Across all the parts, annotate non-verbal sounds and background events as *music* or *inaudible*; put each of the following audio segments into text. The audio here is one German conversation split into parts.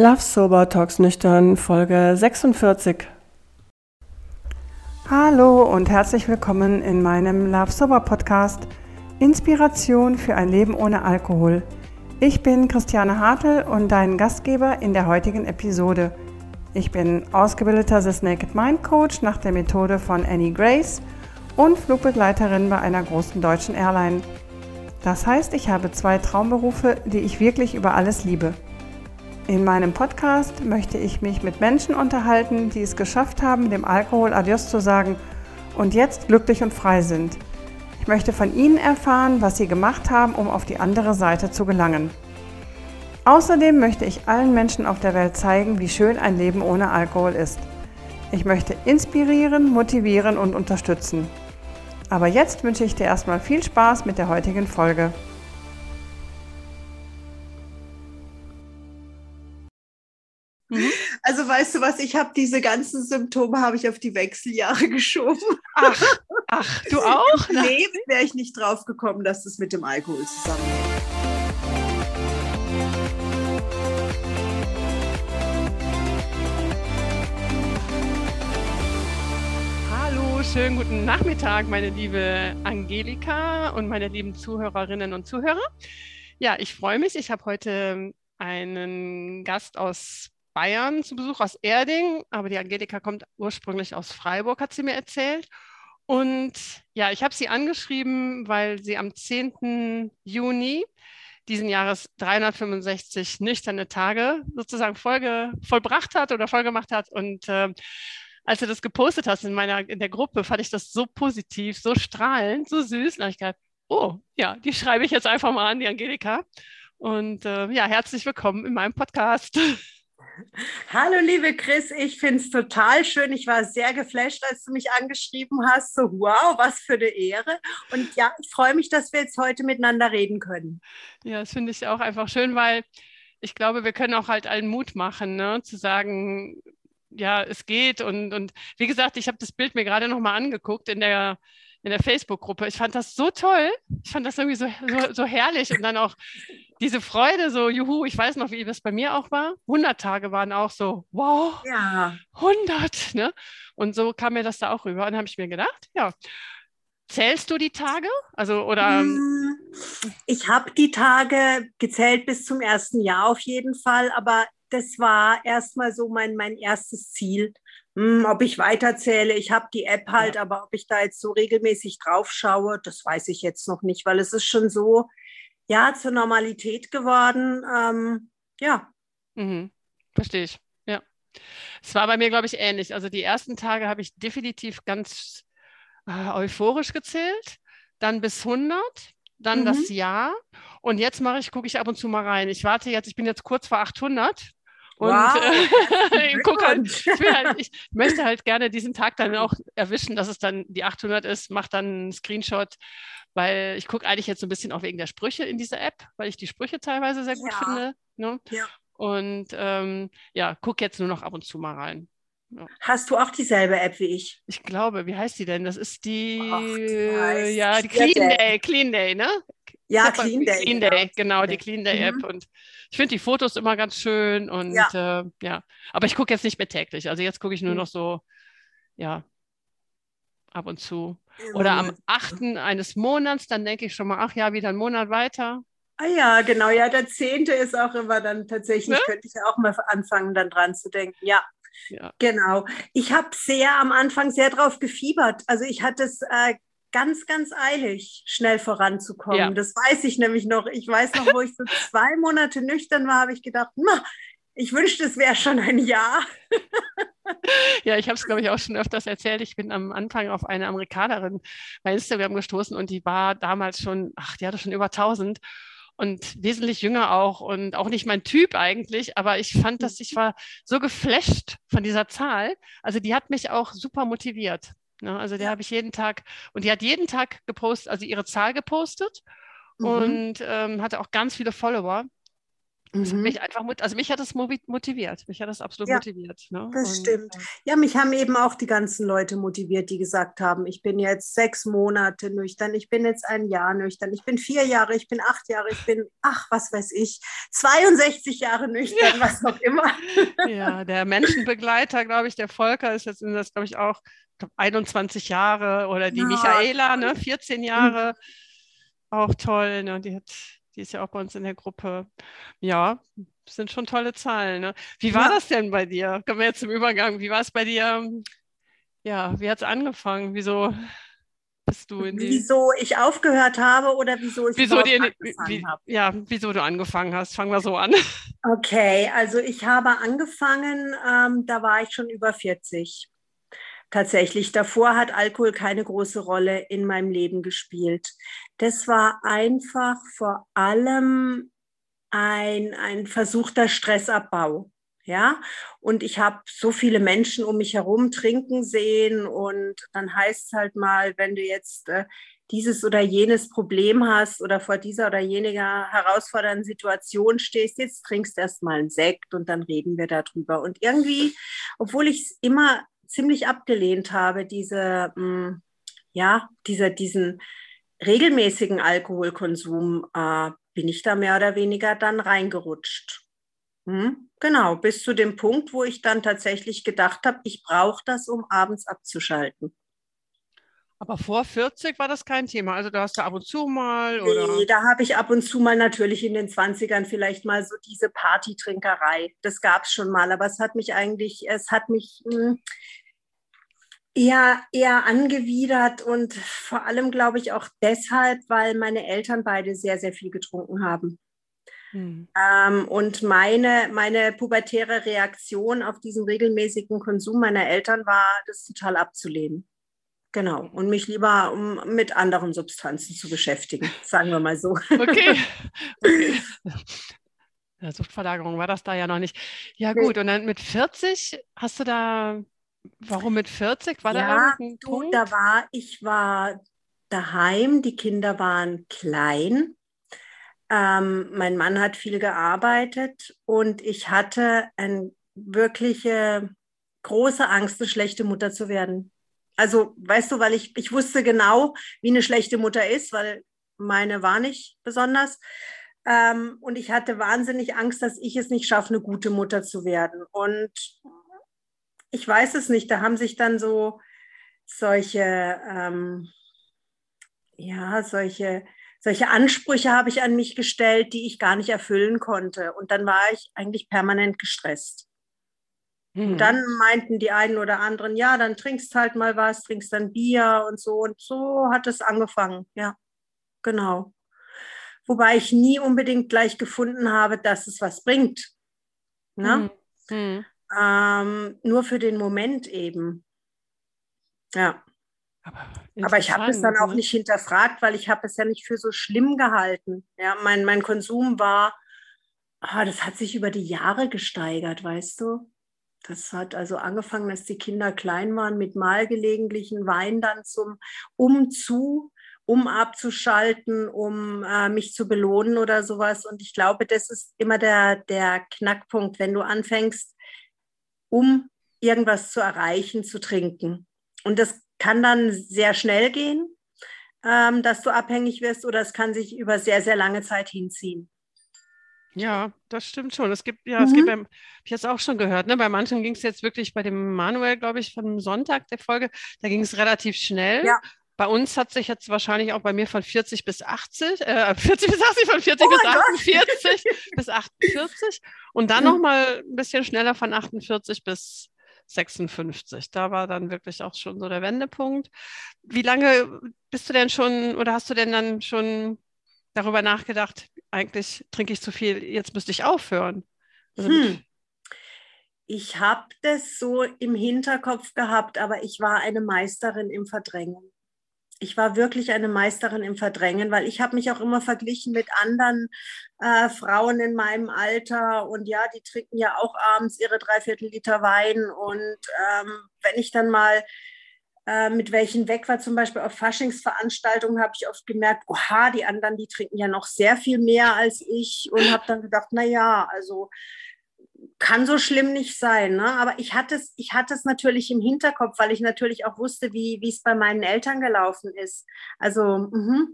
Love Sober Talks Nüchtern, Folge 46. Hallo und herzlich willkommen in meinem Love Sober Podcast Inspiration für ein Leben ohne Alkohol. Ich bin Christiane Hartl und dein Gastgeber in der heutigen Episode. Ich bin ausgebildeter The Naked Mind Coach nach der Methode von Annie Grace und Flugbegleiterin bei einer großen deutschen Airline. Das heißt, ich habe zwei Traumberufe, die ich wirklich über alles liebe. In meinem Podcast möchte ich mich mit Menschen unterhalten, die es geschafft haben, dem Alkohol Adios zu sagen und jetzt glücklich und frei sind. Ich möchte von ihnen erfahren, was sie gemacht haben, um auf die andere Seite zu gelangen. Außerdem möchte ich allen Menschen auf der Welt zeigen, wie schön ein Leben ohne Alkohol ist. Ich möchte inspirieren, motivieren und unterstützen. Aber jetzt wünsche ich dir erstmal viel Spaß mit der heutigen Folge. Mhm. Also weißt du was, ich habe diese ganzen Symptome habe ich auf die Wechseljahre *laughs* geschoben. Ach, ach du auch? Im Leben wäre ich nicht drauf gekommen, dass das mit dem Alkohol zusammenhängt. Hallo, schönen guten Nachmittag, meine liebe Angelika und meine lieben Zuhörerinnen und Zuhörer. Ja, ich freue mich. Ich habe heute einen Gast aus Bayern zu Besuch aus Erding, aber die Angelika kommt ursprünglich aus Freiburg, hat sie mir erzählt. Und ja, ich habe sie angeschrieben, weil sie am 10. Juni diesen Jahres 365 nüchterne Tage sozusagen Folge vollbracht hat oder vollgemacht hat. Und äh, als du das gepostet hast in meiner in der Gruppe, fand ich das so positiv, so strahlend, so süß. Und ich gedacht, oh ja, die schreibe ich jetzt einfach mal an, die Angelika. Und äh, ja, herzlich willkommen in meinem Podcast. *laughs* Hallo, liebe Chris, ich finde es total schön. Ich war sehr geflasht, als du mich angeschrieben hast. So, wow, was für eine Ehre. Und ja, ich freue mich, dass wir jetzt heute miteinander reden können. Ja, das finde ich auch einfach schön, weil ich glaube, wir können auch halt allen Mut machen, ne? zu sagen, ja, es geht. Und, und wie gesagt, ich habe das Bild mir gerade nochmal angeguckt in der in der Facebook-Gruppe. Ich fand das so toll. Ich fand das irgendwie so, so, so herrlich. Und dann auch diese Freude, so, juhu, ich weiß noch, wie das bei mir auch war. 100 Tage waren auch so, wow, ja. 100. Ne? Und so kam mir das da auch rüber. Und dann habe ich mir gedacht, ja, Zählst du die Tage? Also, oder? Hm, ich habe die Tage gezählt bis zum ersten Jahr auf jeden Fall, aber das war erstmal so mein, mein erstes Ziel. Hm, ob ich weiterzähle, ich habe die App halt, ja. aber ob ich da jetzt so regelmäßig drauf schaue, das weiß ich jetzt noch nicht, weil es ist schon so, ja, zur Normalität geworden. Ähm, ja. Mhm. Verstehe ich. Ja. Es war bei mir, glaube ich, ähnlich. Also die ersten Tage habe ich definitiv ganz äh, euphorisch gezählt, dann bis 100, dann mhm. das Jahr. Und jetzt mache ich, gucke ich ab und zu mal rein. Ich warte jetzt, ich bin jetzt kurz vor 800 und wow. äh, *laughs* *laughs* guck halt, ich, halt, ich, möchte halt gerne diesen Tag dann auch erwischen, dass es dann die 800 ist, mache dann einen Screenshot, weil ich gucke eigentlich jetzt so ein bisschen auch wegen der Sprüche in dieser App, weil ich die Sprüche teilweise sehr gut ja. finde. Ne? Ja. Und ähm, ja, gucke jetzt nur noch ab und zu mal rein. Ja. Hast du auch dieselbe App wie ich? Ich glaube, wie heißt die denn? Das ist die, Ach, ja, die Clean Day, Clean Day, ne? Ja, Clean Day. Clean Day, genau, genau die Clean Day App. Mhm. Und ich finde die Fotos immer ganz schön und ja. Äh, ja. Aber ich gucke jetzt nicht mehr täglich. Also jetzt gucke ich nur mhm. noch so, ja, ab und zu. Oder am 8. eines Monats, dann denke ich schon mal, ach ja, wieder ein Monat weiter. Ah ja, genau, ja, der 10. ist auch immer dann tatsächlich, ne? könnte ich ja auch mal anfangen, dann dran zu denken. Ja, ja. Genau. Ich habe sehr am Anfang sehr drauf gefiebert. Also ich hatte es äh, ganz, ganz eilig, schnell voranzukommen. Ja. Das weiß ich nämlich noch. Ich weiß noch, wo ich so *laughs* zwei Monate nüchtern war, habe ich gedacht, ich wünschte, es wäre schon ein Jahr. *laughs* ja, ich habe es, glaube ich, auch schon öfters erzählt. Ich bin am Anfang auf eine Amerikanerin bei Instagram gestoßen und die war damals schon, ach, die hatte schon über 1000 und wesentlich jünger auch und auch nicht mein Typ eigentlich, aber ich fand, dass ich war so geflasht von dieser Zahl. Also die hat mich auch super motiviert. Ne? Also der habe ich jeden Tag und die hat jeden Tag gepostet, also ihre Zahl gepostet mhm. und ähm, hatte auch ganz viele Follower. Mhm. Mich einfach, also mich hat es motiviert. Mich hat es absolut ja, motiviert. Ne? Das Und, stimmt. Äh, ja, mich haben eben auch die ganzen Leute motiviert, die gesagt haben, ich bin jetzt sechs Monate nüchtern, ich bin jetzt ein Jahr nüchtern, ich bin vier Jahre, ich bin acht Jahre, ich bin, ach, was weiß ich, 62 Jahre nüchtern, ja. was auch immer. *laughs* Ja, der Menschenbegleiter, glaube ich, der Volker ist jetzt in das, glaube ich, auch 21 Jahre oder die ja. Michaela, ne, 14 Jahre. Mhm. Auch toll, ne? Die hat die ist ja auch bei uns in der Gruppe. Ja, das sind schon tolle Zahlen. Ne? Wie war ja. das denn bei dir? Kommen wir jetzt zum Übergang. Wie war es bei dir? Ja, wie hat es angefangen? Wieso bist du in die... Wieso ich aufgehört habe oder wieso ich wieso die, angefangen wie, habe? Ja, wieso du angefangen hast. Fangen wir so an. Okay, also ich habe angefangen, ähm, da war ich schon über 40 tatsächlich. Davor hat Alkohol keine große Rolle in meinem Leben gespielt. Das war einfach vor allem ein, ein versuchter Stressabbau. Ja, und ich habe so viele Menschen um mich herum trinken sehen und dann heißt es halt mal, wenn du jetzt äh, dieses oder jenes Problem hast oder vor dieser oder jeniger herausfordernden Situation stehst, jetzt trinkst erst mal einen Sekt und dann reden wir darüber. Und irgendwie, obwohl ich es immer ziemlich abgelehnt habe, diese, mh, mm, ja, diese, diesen regelmäßigen Alkoholkonsum, äh, bin ich da mehr oder weniger dann reingerutscht. Hm? Genau, bis zu dem Punkt, wo ich dann tatsächlich gedacht habe, ich brauche das, um abends abzuschalten. Aber vor 40 war das kein Thema. Also da hast du ab und zu mal oder? Nee, da habe ich ab und zu mal natürlich in den 20ern vielleicht mal so diese Partytrinkerei. Das gab es schon mal, aber es hat mich eigentlich, es hat mich mh, hm, eher, eher angewidert und vor allem glaube ich auch deshalb, weil meine Eltern beide sehr, sehr viel getrunken haben. Hm. Ähm, und meine, meine pubertäre Reaktion auf diesen regelmäßigen Konsum meiner Eltern war, das total abzulehnen. Genau. Und mich lieber um, mit anderen Substanzen zu beschäftigen, sagen wir mal so. *laughs* Okay. *laughs* okay. Ja, Suchtverlagerung war das da ja noch nicht. Ja, gut. Und dann mit 40 hast du da, warum mit 40? War ja, da du, Punkt? da war, ich war daheim, die Kinder waren klein. Ähm, mein Mann hat viel gearbeitet und ich hatte eine wirkliche große Angst, eine schlechte Mutter zu werden. Also, weißt du, weil ich, ich wusste genau, wie eine schlechte Mutter ist, weil meine war nicht besonders. Ähm, und ich hatte wahnsinnig Angst, dass ich es nicht schaffe, eine gute Mutter zu werden. Und ich weiß es nicht, da haben sich dann so solche, ähm, ja, solche, solche Ansprüche habe ich an mich gestellt, die ich gar nicht erfüllen konnte. Und dann war ich eigentlich permanent gestresst. Und mhm. dann meinten die einen oder anderen, ja, dann trinkst halt mal was, trinkst dann Bier und so. Und so hat es angefangen. Ja, genau. Wobei ich nie unbedingt gleich gefunden habe, dass es was bringt. Ne? Mhm. Ähm, nur für den Moment eben. Ja. Aber, Aber ich habe es dann auch ne? nicht hinterfragt, weil ich habe es ja nicht für so schlimm gehalten. Ja, mein, mein Konsum war, ah, das hat sich über die Jahre gesteigert, weißt du? Das hat also angefangen, dass die Kinder klein waren, mit mal gelegentlichen Wein dann zum Umzu, um abzuschalten, um äh, mich zu belohnen oder sowas. Und ich glaube, das ist immer der, der Knackpunkt, wenn du anfängst, um irgendwas zu erreichen, zu trinken. Und das kann dann sehr schnell gehen, ähm, dass du abhängig wirst, oder es kann sich über sehr, sehr lange Zeit hinziehen. Ja, das stimmt schon. Es gibt, ja, mhm. es gibt beim, ich jetzt auch schon gehört, ne? Bei manchen ging es jetzt wirklich bei dem Manuel, glaube ich, von Sonntag der Folge, da ging es relativ schnell. Ja. Bei uns hat sich jetzt wahrscheinlich auch bei mir von 40 bis 80, äh, *laughs* 40 bis 80, von 40 oh bis 48 *laughs* bis 48 und dann mhm. nochmal ein bisschen schneller von 48 bis 56. Da war dann wirklich auch schon so der Wendepunkt. Wie lange bist du denn schon oder hast du denn dann schon darüber nachgedacht, eigentlich trinke ich zu viel, jetzt müsste ich aufhören? Also hm. Ich habe das so im Hinterkopf gehabt, aber ich war eine Meisterin im Verdrängen. Ich war wirklich eine Meisterin im Verdrängen, weil ich habe mich auch immer verglichen mit anderen äh, Frauen in meinem Alter und ja, die trinken ja auch abends ihre Dreiviertel Liter Wein und ähm, wenn ich dann mal äh, mit welchen weg war. Zum Beispiel auf Faschingsveranstaltungen habe ich oft gemerkt, oha, die anderen, die trinken ja noch sehr viel mehr als ich und habe dann gedacht, na ja, also kann so schlimm nicht sein. Ne? Aber ich hatte, es, ich hatte es natürlich im Hinterkopf, weil ich natürlich auch wusste, wie es bei meinen Eltern gelaufen ist. Also mh.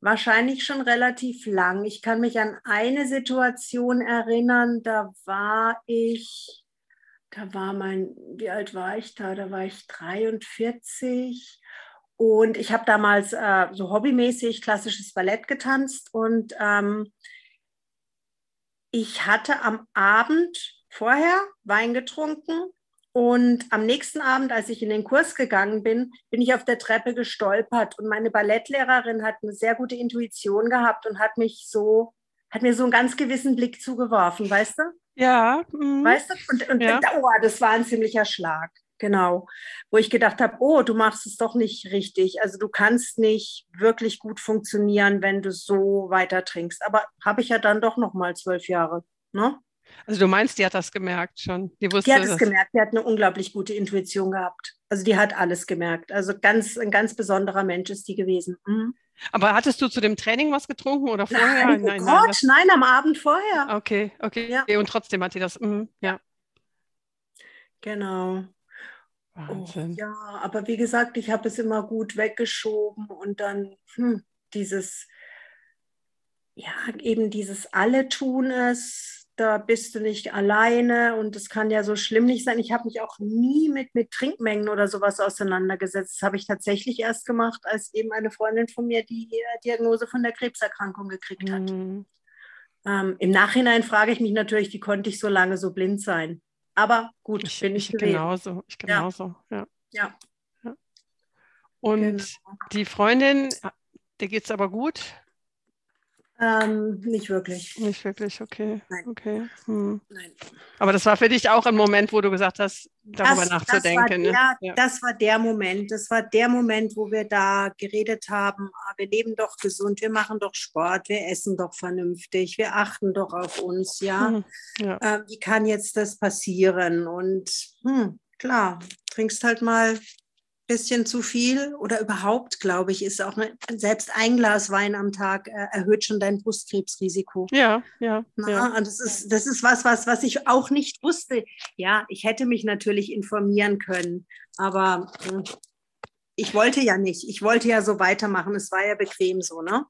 wahrscheinlich schon relativ lang. Ich kann mich an eine Situation erinnern, da war ich, da war mein, wie alt war ich da? Da war ich 43. Und ich habe damals äh, so hobbymäßig klassisches Ballett getanzt und ähm, ich hatte am Abend vorher Wein getrunken und am nächsten Abend, als ich in den Kurs gegangen bin, bin ich auf der Treppe gestolpert und meine Ballettlehrerin hat eine sehr gute Intuition gehabt und hat mich so, hat mir so einen ganz gewissen Blick zugeworfen, weißt du? Ja. Mhm. Weißt du? Und, und ja. oh, das war ein ziemlicher Schlag. Genau, wo ich gedacht habe, oh, du machst es doch nicht richtig. Also du kannst nicht wirklich gut funktionieren, wenn du so weiter trinkst. Aber habe ich ja dann doch noch mal zwölf Jahre. Ne? Also du meinst, die hat das gemerkt schon? Die, wusste die hat es gemerkt. Die hat eine unglaublich gute Intuition gehabt. Also die hat alles gemerkt. Also ganz ein ganz besonderer Mensch ist die gewesen. Mhm. Aber hattest du zu dem Training was getrunken oder vorher? Nein, oh nein, Gott, nein, nein, am Abend vorher. Okay, okay. Ja. Und trotzdem hat die das. Mh, ja. Genau. Wahnsinn. Oh, ja, aber wie gesagt, ich habe es immer gut weggeschoben und dann hm, dieses, ja, eben dieses alle tun es, da bist du nicht alleine und es kann ja so schlimm nicht sein. Ich habe mich auch nie mit, mit Trinkmengen oder sowas auseinandergesetzt. Das habe ich tatsächlich erst gemacht, als eben eine Freundin von mir die Diagnose von der Krebserkrankung gekriegt hat. Mhm. Ähm, Im Nachhinein frage ich mich natürlich, wie konnte ich so lange so blind sein? Aber gut, ich, bin ich, ich genauso. Ich genauso, ja. ja. ja. Und genau. die Freundin, der geht es aber gut? Ähm, nicht wirklich. Nicht wirklich, okay. Nein. okay. Hm. Nein. Aber das war für dich auch ein Moment, wo du gesagt hast, darüber das, nachzudenken. Das war, ne? der, ja. das war der Moment. Das war der Moment, wo wir da geredet haben, ah, wir leben doch gesund, wir machen doch Sport, wir essen doch vernünftig, wir achten doch auf uns, ja. Hm. *laughs* ja. Äh, wie kann jetzt das passieren? Und hm, klar, trinkst halt mal bisschen zu viel oder überhaupt, glaube ich, ist auch eine, selbst ein Glas Wein am Tag äh, erhöht schon dein Brustkrebsrisiko. Ja, ja. Na, ja. Und das ist, das ist was, was, was ich auch nicht wusste. Ja, ich hätte mich natürlich informieren können, aber äh, ich wollte ja nicht. Ich wollte ja so weitermachen. Es war ja bequem so, ne?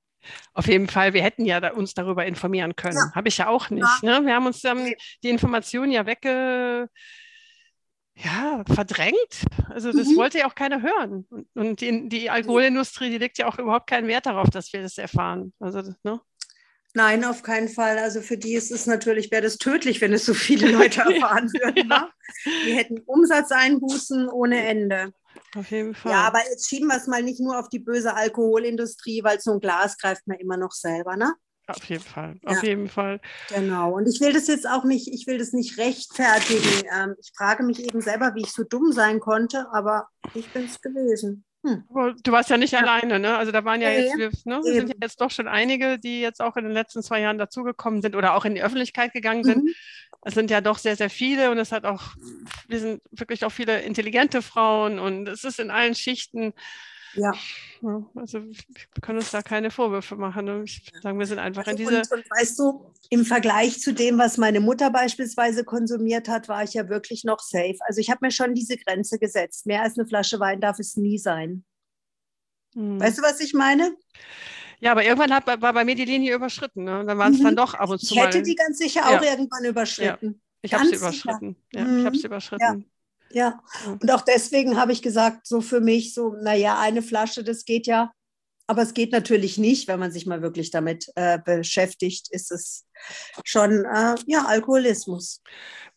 Auf jeden Fall, wir hätten ja da uns darüber informieren können. Ja. Habe ich ja auch nicht. Ja. Ne? Wir haben uns ähm, die Informationen ja wegge ja, verdrängt. Also das mhm. wollte ja auch keiner hören. Und, und die, die, Alkoholindustrie, die legt ja auch überhaupt keinen Wert darauf, dass wir das erfahren. Also, ne? Nein, auf keinen Fall. Also für die ist es natürlich, wäre das tödlich, wenn es so viele Leute *laughs* *laughs* erfahren würden. Ja. ne? Die hätten Umsatzeinbußen ohne Ende. Auf jeden Fall. Ja, aber jetzt schieben wir es mal nicht nur auf die böse Alkoholindustrie, weil so ein Glas greift man immer noch selber, ne? Auf jeden Fall, auf ja. jeden Fall. Genau. Und ich will das jetzt auch nicht, ich will das nicht rechtfertigen. Ähm, ich frage mich eben selber, wie ich so dumm sein konnte, aber ich bin es gewesen. Hm. Du warst ja nicht ja. alleine, ne? Also da waren ja nee, jetzt, ne? sind ja jetzt doch schon einige, die jetzt auch in den letzten zwei Jahren dazugekommen sind oder auch in die Öffentlichkeit gegangen sind. Mhm. Es sind ja doch sehr, sehr viele und es hat auch, wir sind wirklich auch viele intelligente Frauen und es ist in allen Schichten ja. Also wir können uns da keine Vorwürfe machen. Ich sagen, wir sind einfach in diese. Und, und, weißt du, im Vergleich zu dem, was meine Mutter beispielsweise konsumiert hat, war ich ja wirklich noch safe. Also ich habe mir schon diese Grenze gesetzt. Mehr als eine Flasche Wein darf es nie sein. Hm. Weißt du, was ich meine? Ja, aber irgendwann hat, war bei mir die Linie überschritten. Ne? Dann waren es mhm. dann doch ab und zu. Ich hätte mal, die ganz sicher auch ja. irgendwann überschritten. Ja. Ich habe sie überschritten. Ja, mhm. Ich habe sie überschritten. Ja, und auch deswegen habe ich gesagt, so für mich, so, naja, eine Flasche, das geht ja. Aber es geht natürlich nicht, wenn man sich mal wirklich damit äh, beschäftigt, ist es schon äh, ja, Alkoholismus.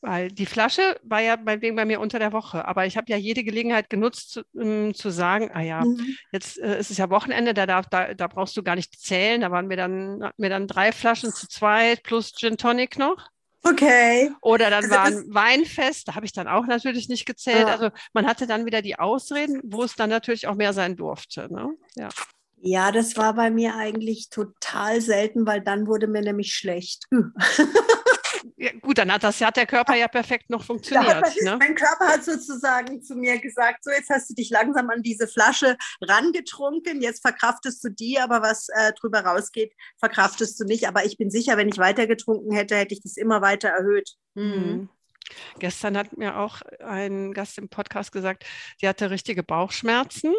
Weil die Flasche war ja meinetwegen bei mir unter der Woche, aber ich habe ja jede Gelegenheit genutzt, zu, um, ähm, zu sagen, ah ja, mhm. jetzt äh, ist es ja Wochenende, da, darf, da, da brauchst du gar nicht zählen. Da waren wir dann, mir dann drei Flaschen zu zweit plus Gin Tonic noch. Okay. Oder dann also war ein Weinfest, da habe ich dann auch natürlich nicht gezählt. Ja. Also man hatte dann wieder die Ausreden, wo es dann natürlich auch mehr sein durfte. Ne? Ja. ja, das war bei mir eigentlich total selten, weil dann wurde mir nämlich schlecht. *laughs* Ja, gut, dann hat das hat der Körper ja perfekt noch funktioniert. Man, ne? Mein Körper hat sozusagen zu mir gesagt, so jetzt hast du dich langsam an diese Flasche rangetrunken, jetzt verkraftest du die, aber was äh, drüber rausgeht, verkraftest du nicht. Aber ich bin sicher, wenn ich weiter getrunken hätte, hätte ich das immer weiter erhöht. Mhm. mhm. Gestern hat mir auch ein Gast im Podcast gesagt, sie hatte richtige Bauchschmerzen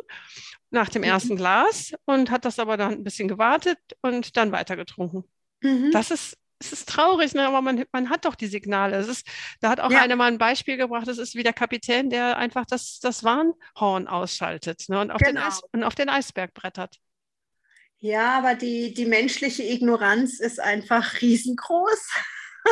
nach dem mhm. ersten Glas und hat das aber dann ein bisschen gewartet und dann weiter getrunken. Mhm. Das ist es ist traurig, ne? aber man, man hat doch die Signale. Es ist, da hat auch ja. einer mal ein Beispiel gebracht, es ist wie der Kapitän, der einfach das, das Warnhorn ausschaltet ne? und, auf genau. den Eis, und auf den Eisberg brettert. Ja, aber die, die menschliche Ignoranz ist einfach riesengroß.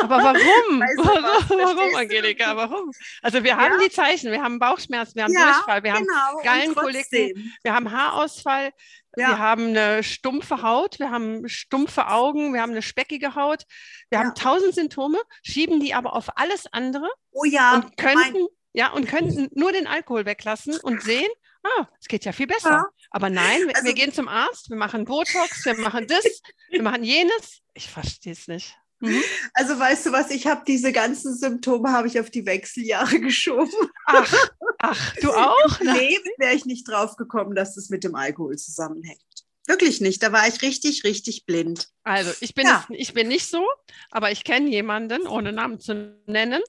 Aber warum? *laughs* Weißt du warum, warum Angelika? Warum? Also wir ja. haben die Zeichen, wir haben Bauchschmerzen, wir haben ja, Durchfall, wir genau. haben Gallenkolikten, wir haben Haarausfall, ja. wir haben eine stumpfe Haut, wir haben stumpfe Augen, wir haben eine speckige Haut, wir haben tausend Symptome, schieben die aber auf alles andere oh ja. und könnten, ja, und könnten nur den Alkohol weglassen und sehen, ah, es geht ja viel besser. Aber nein, wir, also, wir gehen zum Arzt, wir machen Botox, wir machen das, wir machen jenes. Ich verstehe es nicht. Mhm. Also weißt du was, ich habe diese ganzen Symptome habe ich auf die Wechseljahre *laughs* geschoben. Ach, ach du auch? Im Leben wäre ich nicht drauf gekommen, dass das mit dem Alkohol zusammenhängt. Wirklich nicht. Da war ich richtig, richtig blind. Also ich bin, ja. ich bin nicht so, aber ich kenne jemanden, ohne Namen zu nennen,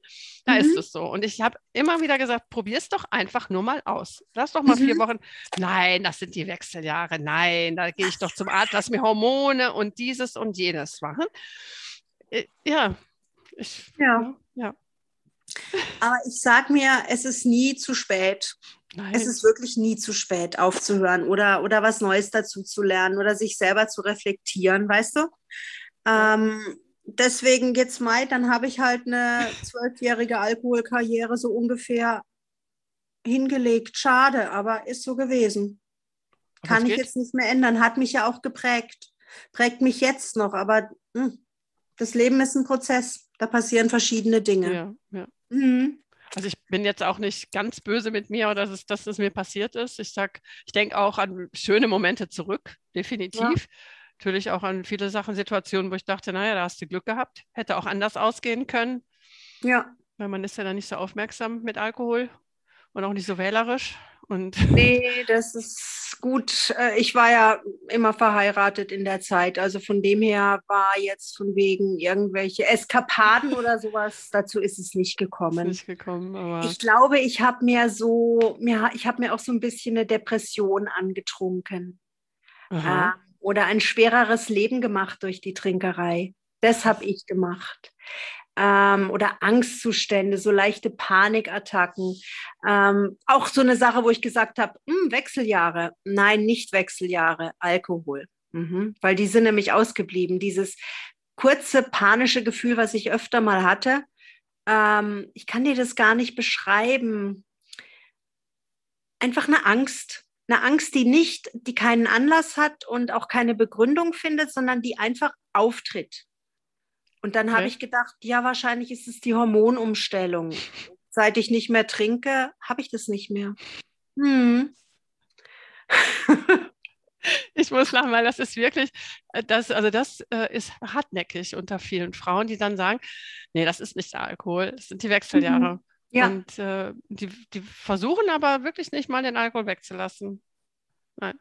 da mhm. ist es so. Und ich habe immer wieder gesagt, probier es doch einfach nur mal aus. Lass doch mal mhm. vier Wochen. Nein, das sind die Wechseljahre. Nein, da gehe ich doch zum Arzt, lass mir Hormone und dieses und jenes machen. Äh, ja. Ich, ja. ja. Aber ich sage mir, es ist nie zu spät. Nein. Es ist wirklich nie zu spät, aufzuhören oder, oder was Neues dazu zu lernen oder sich selber zu reflektieren, weißt du? Ähm, deswegen jetzt Mai, dann habe ich halt eine zwölfjährige Alkoholkarriere so ungefähr hingelegt. Schade, aber ist so gewesen. Kann ich jetzt nicht mehr ändern. Hat mich ja auch geprägt. Prägt mich jetzt noch, aber mh, hm, das Leben ist ein Prozess. Da passieren verschiedene Dinge. Ja, ja. Mhm. Also ich bin jetzt auch nicht ganz böse mit mir oder dass es, dass es mir passiert ist. Ich sag, ich denke auch an schöne Momente zurück, definitiv. Ja. Natürlich auch an viele Sachen, Situationen, wo ich dachte, naja, da hast du Glück gehabt. Hätte auch anders ausgehen können. Ja. Weil man ist ja dann nicht so aufmerksam mit Alkohol und auch nicht so wählerisch. Und *laughs* nee, das ist gut. Äh, ich war ja immer verheiratet in der Zeit. Also von dem her war jetzt von wegen irgendwelche Eskapaden oder sowas, dazu ist es nicht gekommen. Nicht gekommen ich glaube, ich habe mir so, mir, ich habe mir auch so ein bisschen eine Depression angetrunken. Äh, oder ein schwereres Leben gemacht durch die Trinkerei. Das habe ich gemacht ähm, oder Angstzustände, so leichte Panikattacken. Ähm, auch so eine Sache, wo ich gesagt habe, hm, Wechseljahre. Nein, nicht Wechseljahre, Alkohol. Mhm. Weil die sind nämlich ausgeblieben. Dieses kurze panische Gefühl, was ich öfter mal hatte, ähm, ich kann dir das gar nicht beschreiben. Einfach eine Angst. Eine Angst, die nicht, die keinen Anlass hat und auch keine Begründung findet, sondern die einfach auftritt. Und dann okay. habe ich gedacht, ja, wahrscheinlich ist es die Hormonumstellung. Seit ich nicht mehr trinke, habe ich das nicht mehr. Hm. *laughs* ich muss lachen, weil das ist wirklich, äh, das, also das äh, ist hartnäckig unter vielen Frauen, die dann sagen, nee, das ist nicht der Alkohol, das sind die Wechseljahre. Mhm. Ja. Und äh, die, die versuchen aber wirklich nicht mal den Alkohol wegzulassen. Nein.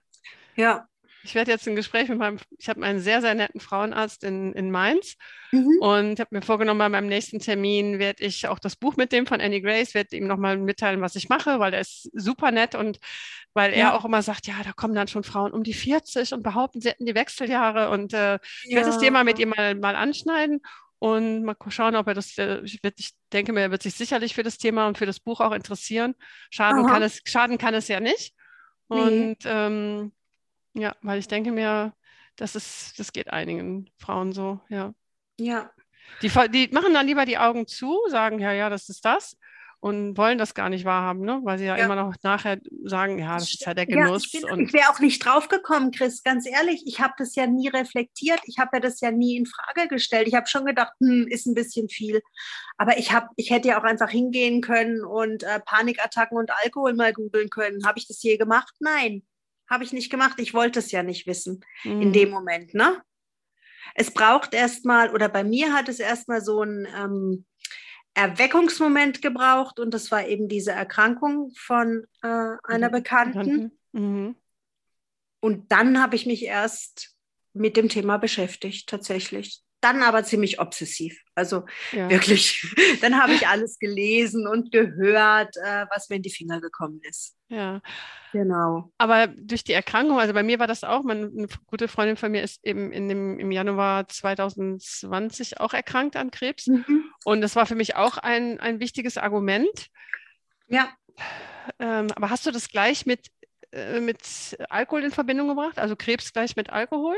Ja, ich werde jetzt ein Gespräch mit meinem, ich habe einen sehr, sehr netten Frauenarzt in, in Mainz mhm. und habe mir vorgenommen, bei meinem nächsten Termin werde ich auch das Buch mit dem von Annie Grace, werde ihm nochmal mitteilen, was ich mache, weil er ist super nett und weil ja. er auch immer sagt, ja, da kommen dann schon Frauen um die 40 und behaupten, sie hätten die Wechseljahre und äh, ich ja. werde das Thema mit ihm mal, mal anschneiden und mal schauen, ob er das, äh, ich, ich denke mir, er wird sich sicherlich für das Thema und für das Buch auch interessieren. Schaden, kann es, schaden kann es ja nicht. Und nee. ähm, ja, weil ich denke mir, das ist, das geht einigen Frauen so, ja. Ja. Die, die machen dann lieber die Augen zu, sagen, ja, ja, das ist das und wollen das gar nicht wahrhaben, ne? weil sie ja, ja, immer noch nachher sagen, ja, das ist halt der Genuss. Ja, ich, ich wäre auch nicht drauf gekommen, Chris, ganz ehrlich. Ich habe das ja nie reflektiert. Ich habe ja das ja nie in Frage gestellt. Ich habe schon gedacht, hm, ist ein bisschen viel. Aber ich, hab, ich hätte ja auch einfach hingehen können und äh, Panikattacken und Alkohol mal googeln können. Habe ich das je gemacht? Nein. Habe ich nicht gemacht. Ich wollte es ja nicht wissen mhm. in dem Moment. Ne? Es braucht erstmal, oder bei mir hat es erstmal so ein, ähm, Erweckungsmoment gebraucht und das war eben diese Erkrankung von äh, einer Bekannten. Mhm. Und dann habe ich mich erst mit dem Thema beschäftigt, tatsächlich. Dann aber ziemlich obsessiv. Also ja. wirklich, *laughs* dann habe ich alles gelesen und gehört, äh, was mir in die Finger gekommen ist. Ja. Genau. Aber durch die Erkrankung, also bei mir war das auch, meine, eine gute Freundin von mir ist eben in dem, im Januar 2020 auch erkrankt an Krebs. Mhm. Und das war für mich auch ein, ein wichtiges Argument. Ja. Ähm, aber hast du das gleich mit, äh, mit Alkohol in Verbindung gebracht? Also Krebs gleich mit Alkohol?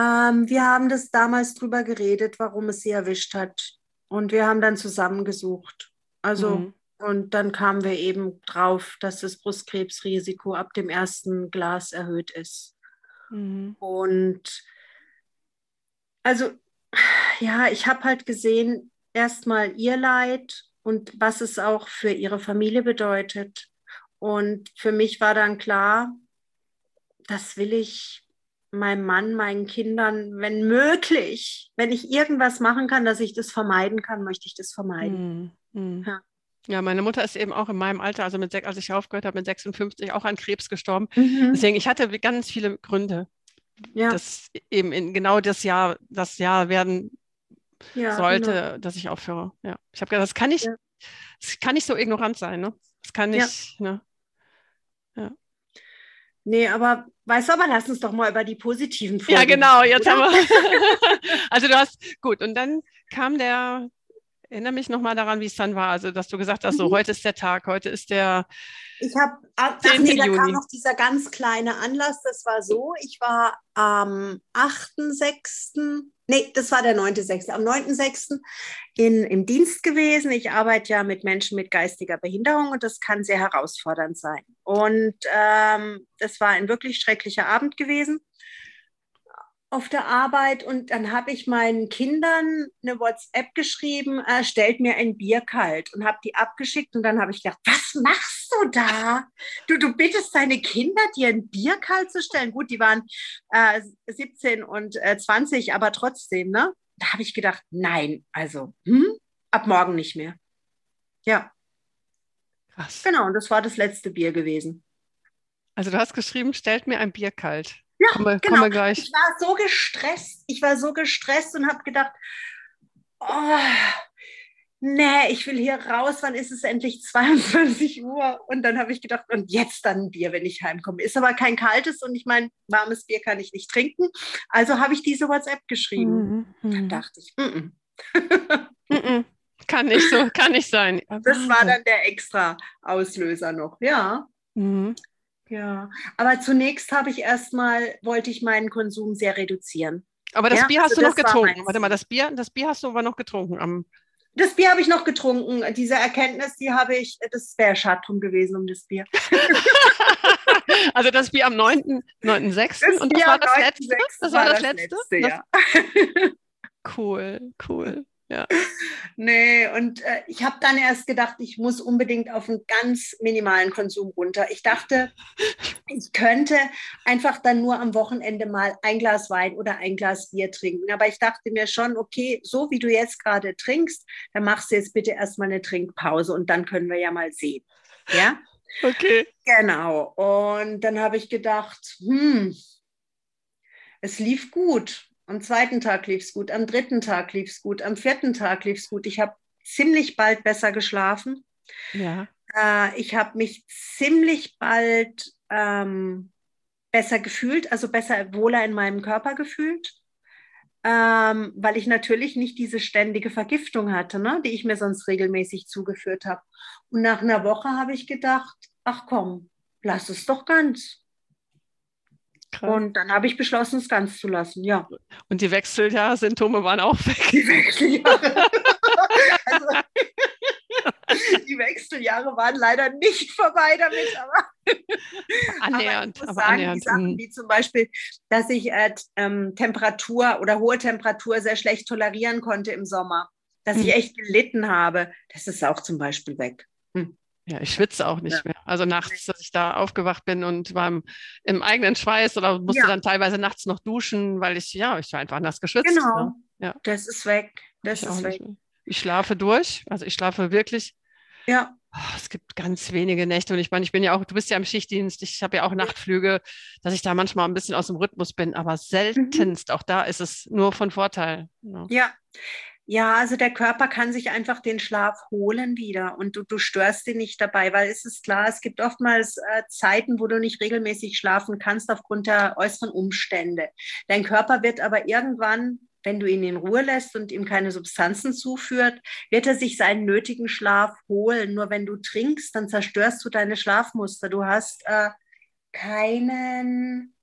Ähm, wir haben das damals drüber geredet, warum es sie erwischt hat. Und wir haben dann zusammengesucht. Also mhm. Und dann kamen wir eben drauf, dass das Brustkrebsrisiko ab dem ersten Glas erhöht ist. Mhm. Und also, ja, ich habe halt gesehen, erstmal ihr Leid und was es auch für ihre Familie bedeutet. Und für mich war dann klar, das will ich meinem Mann, meinen Kindern, wenn möglich, wenn ich irgendwas machen kann, dass ich das vermeiden kann, möchte ich das vermeiden. Mhm. Ja. Ja, meine Mutter ist eben auch in meinem Alter, also mit, als ich aufgehört habe, mit 56 auch an Krebs gestorben. Mhm. Deswegen, ich hatte ganz viele Gründe, ja. dass eben in genau das Jahr, das Jahr werden ja, sollte, genau. dass ich aufhöre. Ja, ich habe gedacht, das kann nicht, ja. das kann nicht so ignorant sein, ne? Das kann nicht, ne? Nee, aber weißt du, aber lass uns doch mal über die positiven Folgen. Ja, genau, jetzt oder? haben wir. *laughs* also du hast, gut, und dann kam der Erinnere mich nochmal daran, wie es dann war. Also, dass du gesagt hast, so mhm. heute ist der Tag, heute ist der. Ich habe, ach nee, da kam noch dieser ganz kleine Anlass. Das war so, ich war am 8.6., nee, das war der 9.6., am 9.6. In, im Dienst gewesen. Ich arbeite ja mit Menschen mit geistiger Behinderung und das kann sehr herausfordernd sein. Und ähm, das war ein wirklich schrecklicher Abend gewesen auf der Arbeit und dann habe ich meinen Kindern eine WhatsApp geschrieben, äh, stellt mir ein Bier kalt und habe die abgeschickt und dann habe ich gedacht, was machst du da? Du, du bittest deine Kinder, dir ein Bier kalt zu stellen. Gut, die waren äh, 17 und äh, 20, aber trotzdem, ne? Da habe ich gedacht, nein, also hm, ab morgen nicht mehr. Ja. Krass. Genau, und das war das letzte Bier gewesen. Also du hast geschrieben, stellt mir ein Bier kalt. Ja, komme, genau. Komme gleich. Ich war so gestresst. Ich war so gestresst und habe gedacht, oh, nee, ich will hier raus. Wann ist es endlich *laughs* 22 Uhr? Und dann habe ich gedacht, und jetzt dann ein Bier, wenn ich heimkomme. Ist aber kein kaltes und ich meine, warmes Bier kann ich nicht trinken. Also habe ich diese WhatsApp geschrieben. Mhm. Dann dachte ich, mm -mm. kann nicht so, kann nicht sein. Das war dann der extra Auslöser noch, ja. Mhm. Ja, aber zunächst habe ich erstmal, wollte ich meinen Konsum sehr reduzieren. Aber das ja? Bier hast also du noch getrunken. Warte mal, das Bier, das Bier hast du aber noch getrunken am. Das Bier habe ich noch getrunken. Diese Erkenntnis, die habe ich, das wäre schad drum gewesen um das Bier. *laughs* also das Bier am 9.6. 9. 6. und das war das letzte? Das war das, letzte? letzte ja. *laughs* cool, cool. Ja. Nee, und äh, ich habe dann erst gedacht, ich muss unbedingt auf einen ganz minimalen Konsum runter. Ich dachte, ich könnte einfach dann nur am Wochenende mal ein Glas Wein oder ein Glas Bier trinken. Aber ich dachte mir schon, okay, so wie du jetzt gerade trinkst, dann machst du jetzt bitte erstmal eine Trinkpause und dann können wir ja mal sehen. Ja? Okay. Genau. Und dann habe ich gedacht, hm, es lief gut. Am zweiten Tag lief es gut, am dritten Tag lief es gut, am vierten Tag lief es gut. Ich habe ziemlich bald besser geschlafen. Ja. Äh, ich habe mich ziemlich bald ähm, besser gefühlt, also besser, wohler in meinem Körper gefühlt. Ähm, weil ich natürlich nicht diese ständige Vergiftung hatte, ne, die ich mir sonst regelmäßig zugeführt habe. Und nach einer Woche habe ich gedacht, ach komm, lass es doch ganz. Krass. Und dann habe ich beschlossen, es ganz zu lassen, ja. Und die Wechseljahrsymptome waren auch weg. Die Wechseljahre. also, die Wechseljahre waren leider nicht vorbei damit, aber annähernd. Aber, aber sagen, annähernd. Die Sachen mhm. wie zum Beispiel, dass ich äh, ähm, Temperatur oder hohe Temperatur sehr schlecht tolerieren konnte im Sommer, dass hm. ich echt gelitten habe, das ist auch zum Beispiel weg. Hm. Ja, ich schwitze auch nicht ja. mehr. Also nachts, dass ich da aufgewacht bin und war im, im eigenen Schweiß oder musste ja. dann teilweise nachts noch duschen, weil ich, ja, ich war einfach nass geschwitzt. Genau. Ne? Ja. Das ist weg. Das ist weg. ich schlafe durch. Also ich schlafe wirklich. Ja. Oh, es gibt ganz wenige Nächte und ich meine, ich bin ja auch, du bist ja im Schichtdienst, ich habe ja auch Nachtflüge, dass ich da manchmal ein bisschen aus dem Rhythmus bin, aber seltenst, mhm. auch da ist es nur von Vorteil. Ja. ja. Ja, also der Körper kann sich einfach den Schlaf holen wieder und du, du störst ihn nicht dabei, weil es ist klar, es gibt oftmals äh, Zeiten, wo du nicht regelmäßig schlafen kannst aufgrund der äußeren Umstände. Dein Körper wird aber irgendwann, wenn du ihn in Ruhe lässt und ihm keine Substanzen zuführt, wird er sich seinen nötigen Schlaf holen. Nur wenn du trinkst, dann zerstörst du deine Schlafmuster. Du hast äh, keinen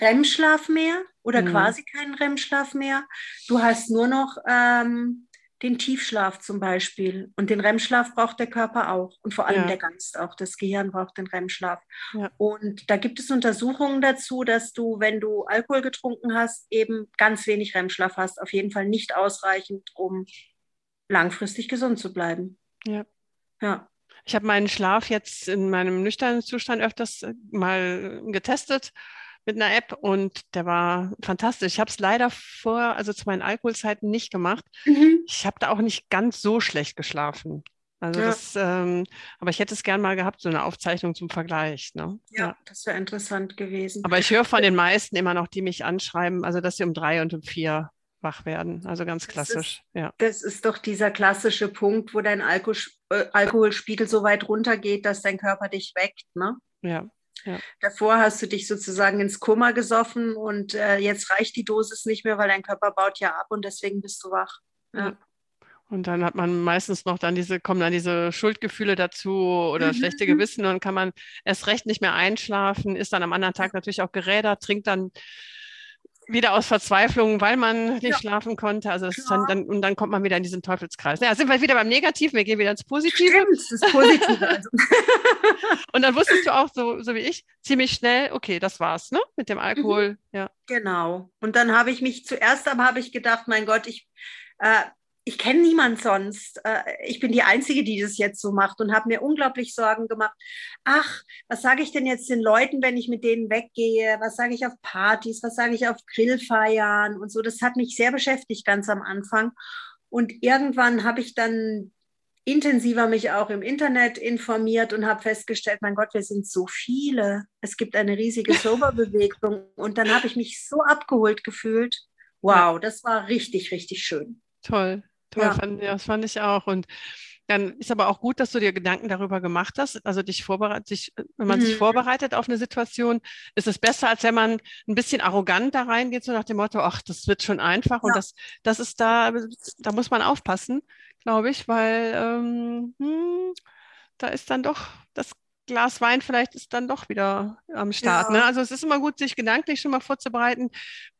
REM-Schlaf mehr oder mhm. quasi keinen REM-Schlaf mehr. Du hast nur noch ähm, den Tiefschlaf zum Beispiel. Und den REM-Schlaf braucht der Körper auch. Und vor allem ja. der Geist auch. Das Gehirn braucht den REM-Schlaf. Ja. Und da gibt es Untersuchungen dazu, dass du, wenn du Alkohol getrunken hast, eben ganz wenig REM-Schlaf hast. Auf jeden Fall nicht ausreichend, um langfristig gesund zu bleiben. Ja. Ja. Ich habe meinen Schlaf jetzt in meinem nüchternen Zustand öfters mal getestet mit einer App und der war fantastisch. Ich habe es leider vor, also zu meinen Alkoholzeiten nicht gemacht. Mhm. Ich habe da auch nicht ganz so schlecht geschlafen. Also ja. das, ähm, aber ich hätte es gern mal gehabt, so eine Aufzeichnung zum Vergleich. Ne? Ja, ja. das wäre interessant gewesen. Aber ich höre von den meisten immer noch, die mich anschreiben, also dass sie um drei und um vier wach werden. Also ganz klassisch. Das ist, ja. das ist doch dieser klassische Punkt, wo dein Alkohol, äh, Alkoholspiegel so weit runtergeht, dass dein Körper dich weckt. Ne? Ja. Ja. Davor hast du dich sozusagen ins Koma gesoffen und äh, jetzt reicht die Dosis nicht mehr, weil dein Körper baut ja ab und deswegen bist du wach. Ja. ja. Und dann hat man meistens noch dann diese, kommen dann diese Schuldgefühle dazu oder mhm. schlechte Gewissen und kann man erst recht nicht mehr einschlafen, ist dann am anderen Tag natürlich auch gerädert, trinkt dann wieder aus Verzweiflung, weil man nicht ja. schlafen konnte. Also dann, dann, und dann kommt man wieder in diesen Teufelskreis. Ja, sind wir wieder beim Negativen, wir gehen wieder ins Positive. Stimmt, das Positive. Also. *laughs* und dann wusstest du auch, so, so wie ich, ziemlich schnell, okay, das war's, ne? Mit dem Alkohol. Mhm. Ja. Genau. Und dann habe ich mich zuerst aber habe ich gedacht, mein Gott, ich äh, ich kenne niemand sonst. Äh, ich bin die Einzige, die das jetzt so macht und habe mir unglaublich Sorgen gemacht. Ach, was sage ich denn jetzt den Leuten, wenn ich mit denen weggehe? Was sage ich auf Partys? Was sage ich auf Grillfeiern und so? Das hat mich sehr beschäftigt ganz am Anfang. Und irgendwann habe ich dann intensiver mich auch im Internet informiert und habe festgestellt, mein Gott, wir sind so viele. Es gibt eine riesige *laughs* Soberbewegung. Und dann habe ich mich so abgeholt gefühlt. Wow, das war richtig, richtig schön. Toll. Toll, ja. Fand, das fand ich auch. Und dann ist aber auch gut, dass du dir Gedanken darüber gemacht hast. Also dich vorbereitet, sich, wenn man mhm. sich vorbereitet auf eine Situation, ist es besser, als wenn man ein bisschen arrogant da reingeht, so nach dem Motto, ach, das wird schon einfach. Ja. Und das, das ist da, da muss man aufpassen, glaube ich, weil ähm, hm, da ist dann doch das Glas Wein vielleicht ist dann doch wieder am Start. Ja. Ne? Also es ist immer gut, sich gedanklich schon mal vorzubereiten,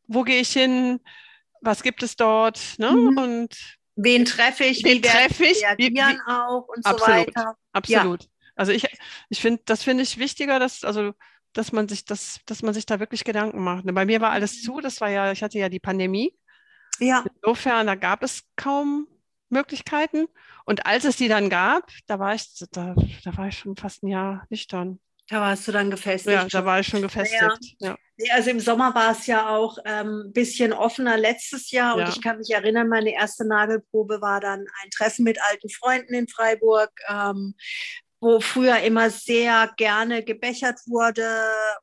wo gehe ich hin, was gibt es dort, ne? Mhm. Und wen treffe ich, wen wie treffe ich, wie, wie, auch und absolut, so weiter. Absolut. Ja. Also ich, ich finde, das finde ich wichtiger, dass, also, dass man sich das, dass man sich da wirklich Gedanken macht. Bei mir war alles zu, das war ja, ich hatte ja die Pandemie. Ja. Insofern, da gab es kaum Möglichkeiten. Und als es die dann gab, da war ich, da, da war ich schon fast ein Jahr nüchtern. Da warst du dann gefestigt. Ja, da war ich schon gefestigt. Ja. ja. Also im Sommer war es ja auch ein ähm, bisschen offener letztes Jahr und ich kann mich erinnern, meine erste Nagelprobe war dann ein Treffen mit alten Freunden in Freiburg, ähm, wo früher immer sehr gerne gebechert wurde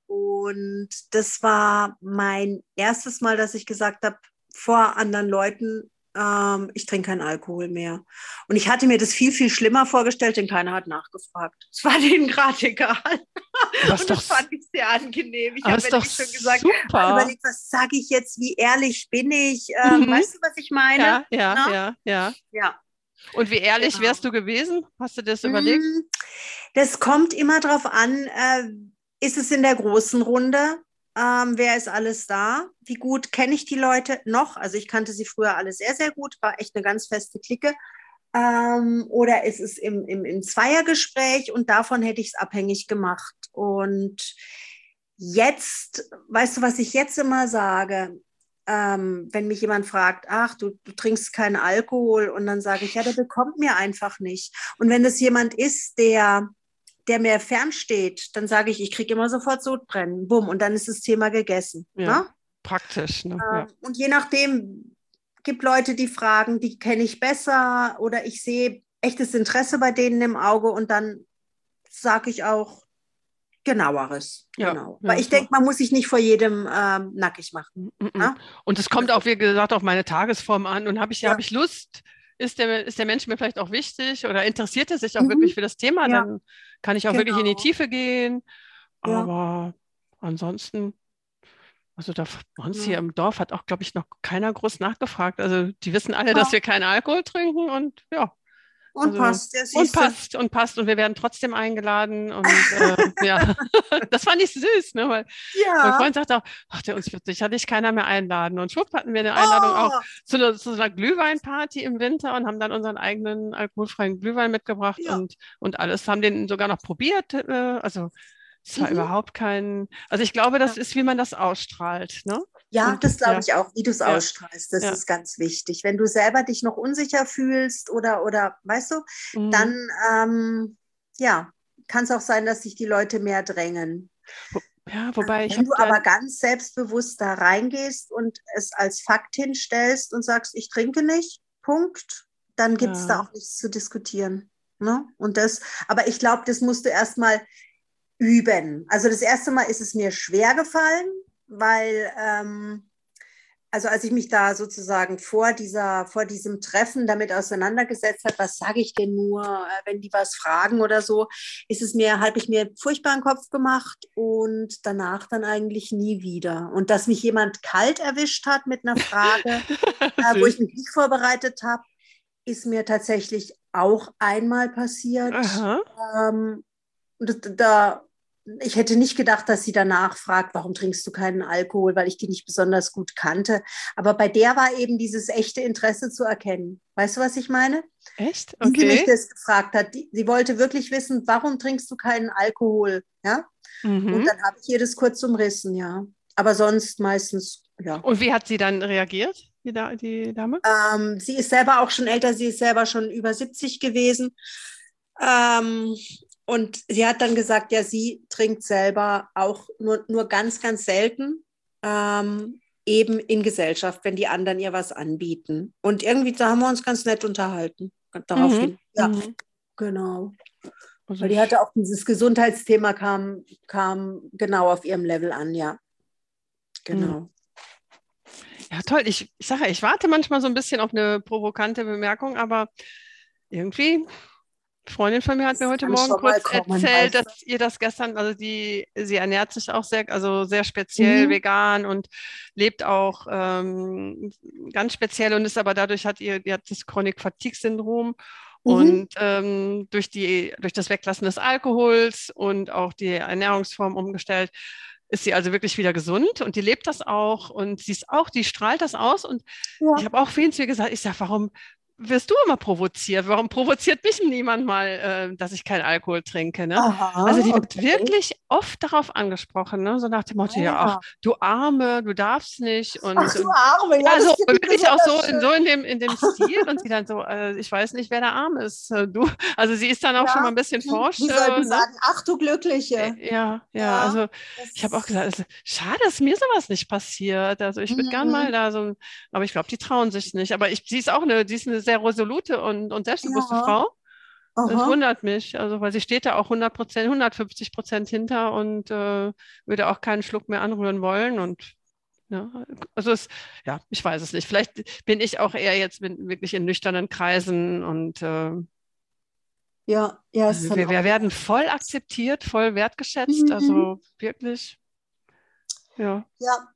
und das war mein erstes Mal, dass ich gesagt habe, vor anderen Leuten, ähm, ich trinke keinen Alkohol mehr. Und ich hatte mir das viel, viel schlimmer vorgestellt, denn keiner hat nachgefragt. Es war *laughs* denen gerade egal. Das und das fand ich sehr angenehm. Ich habe mir schon gesagt, super. überlegt, was sage ich jetzt, wie ehrlich bin ich? Ähm, mhm. Weißt du, was ich meine? Ja, ja, ja, ja. ja. Und wie ehrlich genau. wärst du gewesen? Hast du das überlegt? Mm, das kommt immer darauf an, äh, ist es in der großen Runde? Ähm, wer ist alles da? Wie gut kenne ich die Leute noch? Also ich kannte sie früher alle sehr, sehr gut, war echt eine ganz feste Clique. Ähm, oder ist es im, im, im Zweiergespräch und davon hätte ich es abhängig gemacht. Und jetzt, weißt du, was ich jetzt immer sage? Ähm, wenn mich jemand fragt, ach, du, du trinkst keinen Alkohol, und dann sage ich, ja, der bekommt mir einfach nicht. Und wenn das jemand ist, der der mir fernsteht, dann sage ich, ich kriege immer sofort Sodbrennen. Bumm, und dann ist das Thema gegessen. Ja, ne? Praktisch. Ne? Ähm, ja. Und je nachdem, gibt Leute, die fragen, die kenne ich besser oder ich sehe echtes Interesse bei denen im Auge und dann sage ich auch genaueres. Ja, genau. Ja, Weil ich denke, man muss sich nicht vor jedem ähm, nackig machen. Mm -mm. Und es kommt auch, wie gesagt, auf meine Tagesform an. Und habe ich, ja. habe ich Lust, ist der, ist der Mensch mir vielleicht auch wichtig oder interessiert er sich auch mhm. wirklich für das Thema, ja. dann kann ich auch genau. wirklich in die genau. Tiefe gehen. Aber ansonsten also da bei uns ja. hier im Dorf hat auch, glaube ich, noch keiner groß nachgefragt. Also die wissen alle, ja. dass wir keinen Alkohol trinken und ja. Und also, passt, ja, Und passt und passt und wir werden trotzdem eingeladen und äh, ja, *laughs* das fand ich süß, ne? Weil ja. mein Freund sagte auch, ach, der uns wird sicherlich keiner mehr einladen und schwupp hatten wir eine Einladung oh. auch zu einer, zu einer Glühweinparty im Winter und haben dann unseren eigenen alkoholfreien Glühwein mitgebracht ja. und, und alles, haben den sogar noch probiert, äh, also es war mhm. überhaupt kein, also ich glaube, das ist, wie man das ausstrahlt. Ne? Ja, das glaube ja. ich auch, wie du es ja. ausstrahlst. Das ist ganz wichtig. Wenn du selber dich noch unsicher fühlst oder, oder weißt du, mhm. dann ähm, ja, kann es auch sein, dass sich die Leute mehr drängen. Ja, wobei ich Wenn du aber ganz selbstbewusst da reingehst und es als Fakt hinstellst und sagst, ich trinke nicht, Punkt, dann gibt es da auch nichts zu diskutieren. Ne? Und das, aber ich glaube, das musst du erstmal üben. Also das erste Mal ist es mir schwer gefallen, weil ähm, also als ich mich da sozusagen vor dieser vor diesem Treffen damit auseinandergesetzt habe, was sage ich denn nur, äh, wenn die was fragen oder so, ist es mir habe ich mir furchtbar einen Kopf gemacht und danach dann eigentlich nie wieder. Und dass mich jemand kalt erwischt hat mit einer Frage, *laughs* äh, wo ich mich nicht vorbereitet habe, ist mir tatsächlich auch einmal passiert. Ähm, da ich hätte nicht gedacht, dass sie danach fragt, warum trinkst du keinen Alkohol, weil ich die nicht besonders gut kannte. Aber bei der war eben dieses echte Interesse zu erkennen. Weißt du, was ich meine? Echt? Okay. Wie sie mich das gefragt hat. Die, sie wollte wirklich wissen, warum trinkst du keinen Alkohol? Ja. Mhm. Und dann habe ich ihr das kurz umrissen, ja. Aber sonst meistens, ja. Und wie hat sie dann reagiert? Die, da die Dame? Ähm, sie ist selber auch schon älter, sie ist selber schon über 70 gewesen. Ähm, und sie hat dann gesagt, ja, sie trinkt selber auch nur, nur ganz, ganz selten, ähm, eben in Gesellschaft, wenn die anderen ihr was anbieten. Und irgendwie, da haben wir uns ganz nett unterhalten. Daraufhin. Mhm. Ja, mhm. genau. Also Weil die hatte auch dieses Gesundheitsthema kam, kam genau auf ihrem Level an, ja. Genau. Mhm. Ja, toll. Ich, ich sage, ich warte manchmal so ein bisschen auf eine provokante Bemerkung, aber irgendwie Freundin von mir hat mir heute Morgen kurz kommen, erzählt, dass also. ihr das gestern, also die, sie ernährt sich auch sehr, also sehr speziell mhm. vegan und lebt auch ähm, ganz speziell und ist aber dadurch hat ihr, die hat das Chronic Fatigue Syndrom mhm. und ähm, durch die, durch das Weglassen des Alkohols und auch die Ernährungsform umgestellt, ist sie also wirklich wieder gesund und die lebt das auch und sie ist auch, die strahlt das aus und ja. ich habe auch vielen zu ihr gesagt, ich sage, warum, wirst du immer provoziert? Warum provoziert mich niemand mal, äh, dass ich keinen Alkohol trinke? Ne? Aha, also die wird okay. wirklich oft darauf angesprochen, ne? so nach dem Motto, ah, ja, ach, du Arme, du darfst nicht. Und, ach, du Arme, ja. Also wirklich auch so in, so in dem, in dem Stil und sie dann so, äh, ich weiß nicht, wer der Arm ist. Äh, du, also sie ist dann auch ja, schon mal ein bisschen forsch. Die sollten ne? sagen, ach du Glückliche. Äh, ja, ja, ja also ich habe auch gesagt, also, schade, dass mir sowas nicht passiert. Also ich würde mhm. gern mal da so, aber ich glaube, die trauen sich nicht. Aber ich, sie ist auch eine, die ist eine sehr resolute und, und selbstbewusste ja. Frau. Aha. Das wundert mich, also weil sie steht da auch 100 Prozent, 150 Prozent hinter und äh, würde auch keinen Schluck mehr anrühren wollen und ja, also es, ja, ich weiß es nicht. Vielleicht bin ich auch eher jetzt wirklich in nüchternen Kreisen und äh, ja, ja, also wir, wir werden voll akzeptiert, voll wertgeschätzt, mhm. also wirklich. Ja. Ja,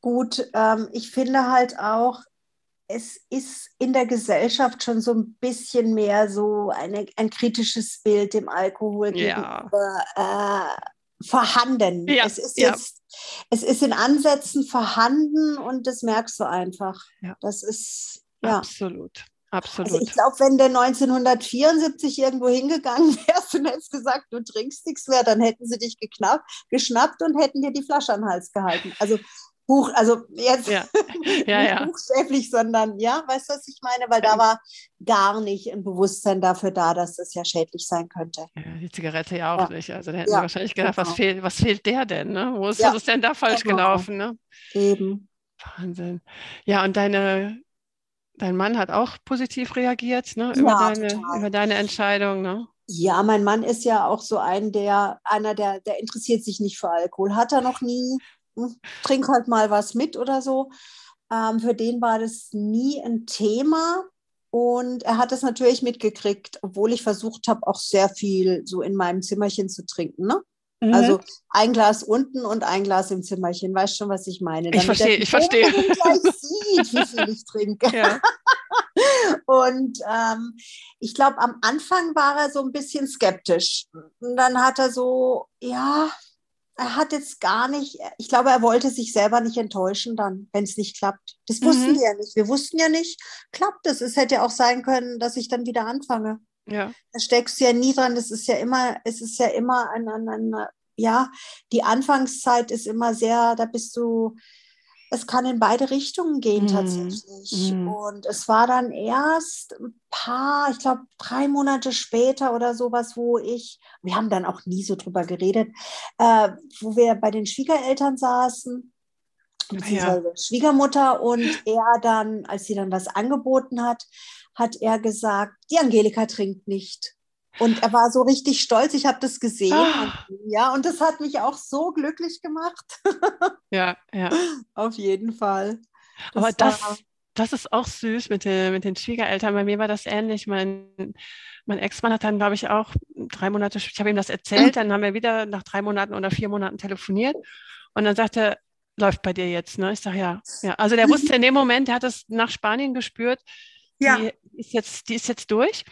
gut. Ähm, ich finde halt auch, es ist in der Gesellschaft schon so ein bisschen mehr so eine, ein kritisches Bild dem Alkohol ja. gegenüber äh, vorhanden. Ja, es ist ja. jetzt, es ist in Ansätzen vorhanden und das merkst du einfach. Ja. Das ist ja. Absolut. Absolut. Also ich glaube, wenn der 1974 irgendwo hingegangen *laughs* wärst und hättest gesagt, du trinkst nichts mehr, dann hätten sie dich geknappt, geschnappt und hätten dir die Flasche an den Hals gehalten. Also Buch, also jetzt ja. Ja, nicht ja. buchstäblich, sondern ja, weißt du, was ich meine? Weil da war gar nicht ein Bewusstsein dafür da, dass das ja schädlich sein könnte. Ja, die Zigarette ja auch nicht. Also da hätten sie wahrscheinlich gedacht, genau. was, fehlt, was fehlt der denn? Ne? Wo ist, was ist denn da falsch genau. gelaufen? Ne? Eben. Wahnsinn. Ja, und deine dein Mann hat auch positiv reagiert ne? über, deine, über deine Entscheidung. Ne? Ja, mein Mann ist ja auch so ein, der, einer, der, der interessiert sich nicht für Alkohol. Hat er noch nie. Hm, trink halt mal was mit oder so. Ähm, für den war das nie ein Thema. Und er hat es natürlich mitgekriegt, obwohl ich versucht habe, auch sehr viel so in meinem Zimmerchen zu trinken. Ne? Mhm. Also ein Glas unten und ein Glas im Zimmerchen. Weißt schon, was ich meine? Damit ich verstehe, ich verstehe. gleich sieht, wie viel ich trinke. Ja. *laughs* Und ähm, ich glaube, am Anfang war er so ein bisschen skeptisch. Und dann hat er so, ja, er hat jetzt gar nicht, ich glaube, er wollte sich selber nicht enttäuschen dann, wenn es nicht klappt. Das wussten mhm. wir ja nicht. Wir wussten ja nicht, klappt es. Es hätte auch sein können, dass ich dann wieder anfange. Ja. Da steckst du ja nie dran. Es ist ja immer, es ist ja immer ein, ein, ein, ja, die Anfangszeit ist immer sehr, da bist du, es kann in beide Richtungen gehen mhm. tatsächlich. Mm. Und es war dann erst ein paar, ich glaube, drei Monate später oder sowas, wo ich, wir haben dann auch nie so drüber geredet, äh, wo wir bei den Schwiegereltern saßen, beziehungsweise ja. Schwiegermutter und *laughs* er dann, als sie dann was angeboten hat, hat er gesagt, die Angelika trinkt nicht. Und er war so richtig stolz, ich habe das gesehen. Ah. ja, und das hat mich auch so glücklich gemacht. *laughs* ja, ja. Auf jeden Fall. Das Aber das, das ist auch süß mit den, mit den Schwiegereltern. Bei mir war das ähnlich. Mein, mein Ex-Mann hat dann, glaube ich, auch drei Monate, ich habe ihm das erzählt, dann haben wir wieder nach drei Monaten oder vier Monaten telefoniert. Und dann sagte er, läuft bei dir jetzt, ne? Ich sage ja, ja. Also der wusste in dem Moment, der hat es nach Spanien gespürt, ja. die ist jetzt, die ist jetzt durch.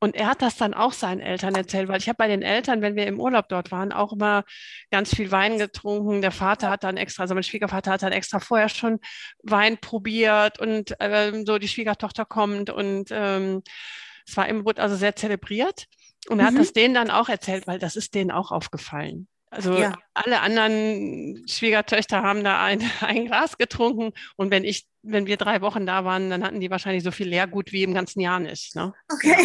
Und er hat das dann auch seinen Eltern erzählt, weil ich habe bei den Eltern, wenn wir im Urlaub dort waren, auch immer ganz viel Wein getrunken. Der Vater hat dann extra, also mein Schwiegervater hat dann extra vorher schon Wein probiert und ähm, so die Schwiegertochter kommt und ähm, es war im Brut also sehr zelebriert. Und er mhm. hat das denen dann auch erzählt, weil das ist denen auch aufgefallen. Also ja. alle anderen Schwiegertöchter haben da ein, *laughs* ein Glas getrunken und wenn ich, wenn wir drei Wochen da waren, dann hatten die wahrscheinlich so viel Leergut wie im ganzen Jahr nicht. Ne? Okay.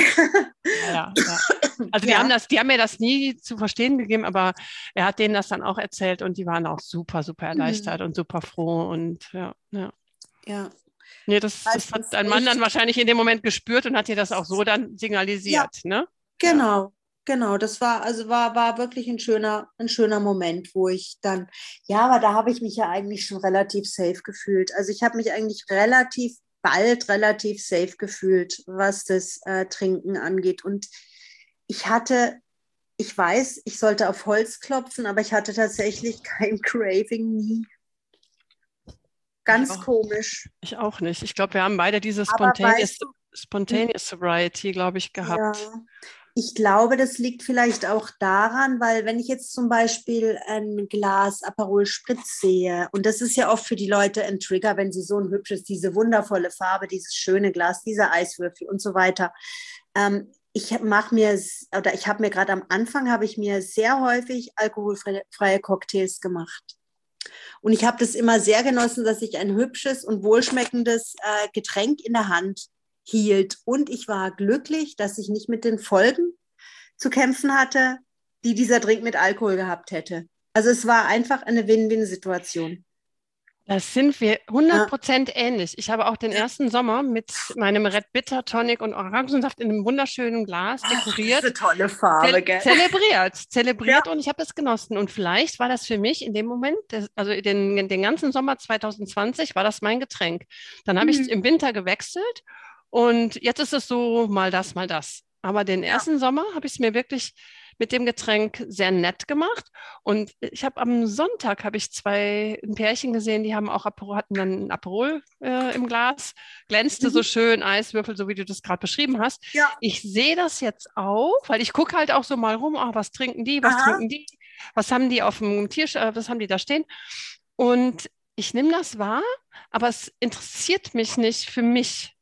Ja, ja, *laughs* also die haben das, die haben mir das nie zu verstehen gegeben, aber er hat denen das dann auch erzählt und die waren auch super, super mhm. erleichtert mhm. und super froh und ja, ja. Ja. Nee, das, das hat dein Mann dann wahrscheinlich in dem Moment gespürt und hat dir das auch so dann signalisiert, ne? Genau, Genau, das war also war, war wirklich ein schöner, ein schöner Moment, wo ich dann, ja, aber da habe ich mich ja eigentlich schon relativ safe gefühlt. Also ich habe mich eigentlich relativ bald relativ safe gefühlt, was das äh, Trinken angeht. Und ich hatte, ich weiß, ich sollte auf Holz klopfen, aber ich hatte tatsächlich *laughs* kein Craving nie. Ganz ich komisch. Ich auch nicht. Ich glaube, wir haben beide diese Spontaneous, weißt du, Spontaneous Sobriety, glaube ich, gehabt. Ja. Ich glaube, das liegt vielleicht auch daran, weil wenn ich jetzt zum Beispiel ein Glas Aperol Spritz sehe, und das ist ja oft für die Leute ein Trigger, wenn sie so ein hübsches, diese wundervolle Farbe, dieses schöne Glas, diese Eiswürfel und so weiter. Ähm, ich mache mir, oder ich habe mir gerade am Anfang, habe ich mir sehr häufig alkoholfreie Cocktails gemacht. Und ich habe das immer sehr genossen, dass ich ein hübsches und wohlschmeckendes äh, Getränk in der Hand hielt. Und ich war glücklich, dass ich nicht mit den Folgen zu kämpfen hatte, die dieser Drink mit Alkohol gehabt hätte. Also es war einfach eine Win-Win-Situation. Das sind wir 100% ja. ähnlich. Ich habe auch den ersten Sommer mit meinem Red Bitter Tonic und Orangensaft in einem wunderschönen Glas dekoriert. Ach, eine tolle Farbe, ze gell? Zelebriert, zelebriert ja. und ich habe das genossen. Und vielleicht war das für mich in dem Moment, also den, den ganzen Sommer 2020, war das mein Getränk. Dann habe mhm. ich im Winter gewechselt und jetzt ist es so, mal das, mal das. Aber den ersten ja. Sommer habe ich es mir wirklich mit dem Getränk sehr nett gemacht. Und ich habe am Sonntag habe ich zwei ein Pärchen gesehen, die haben auch Aperol, hatten dann ein Aperol äh, im Glas, glänzte mhm. so schön, Eiswürfel, so wie du das gerade beschrieben hast. Ja. Ich sehe das jetzt auch, weil ich gucke halt auch so mal rum, ach, was trinken die, was Aha. trinken die, was haben die auf dem Tisch, äh, was haben die da stehen? Und ich nehme das wahr, aber es interessiert mich nicht für mich.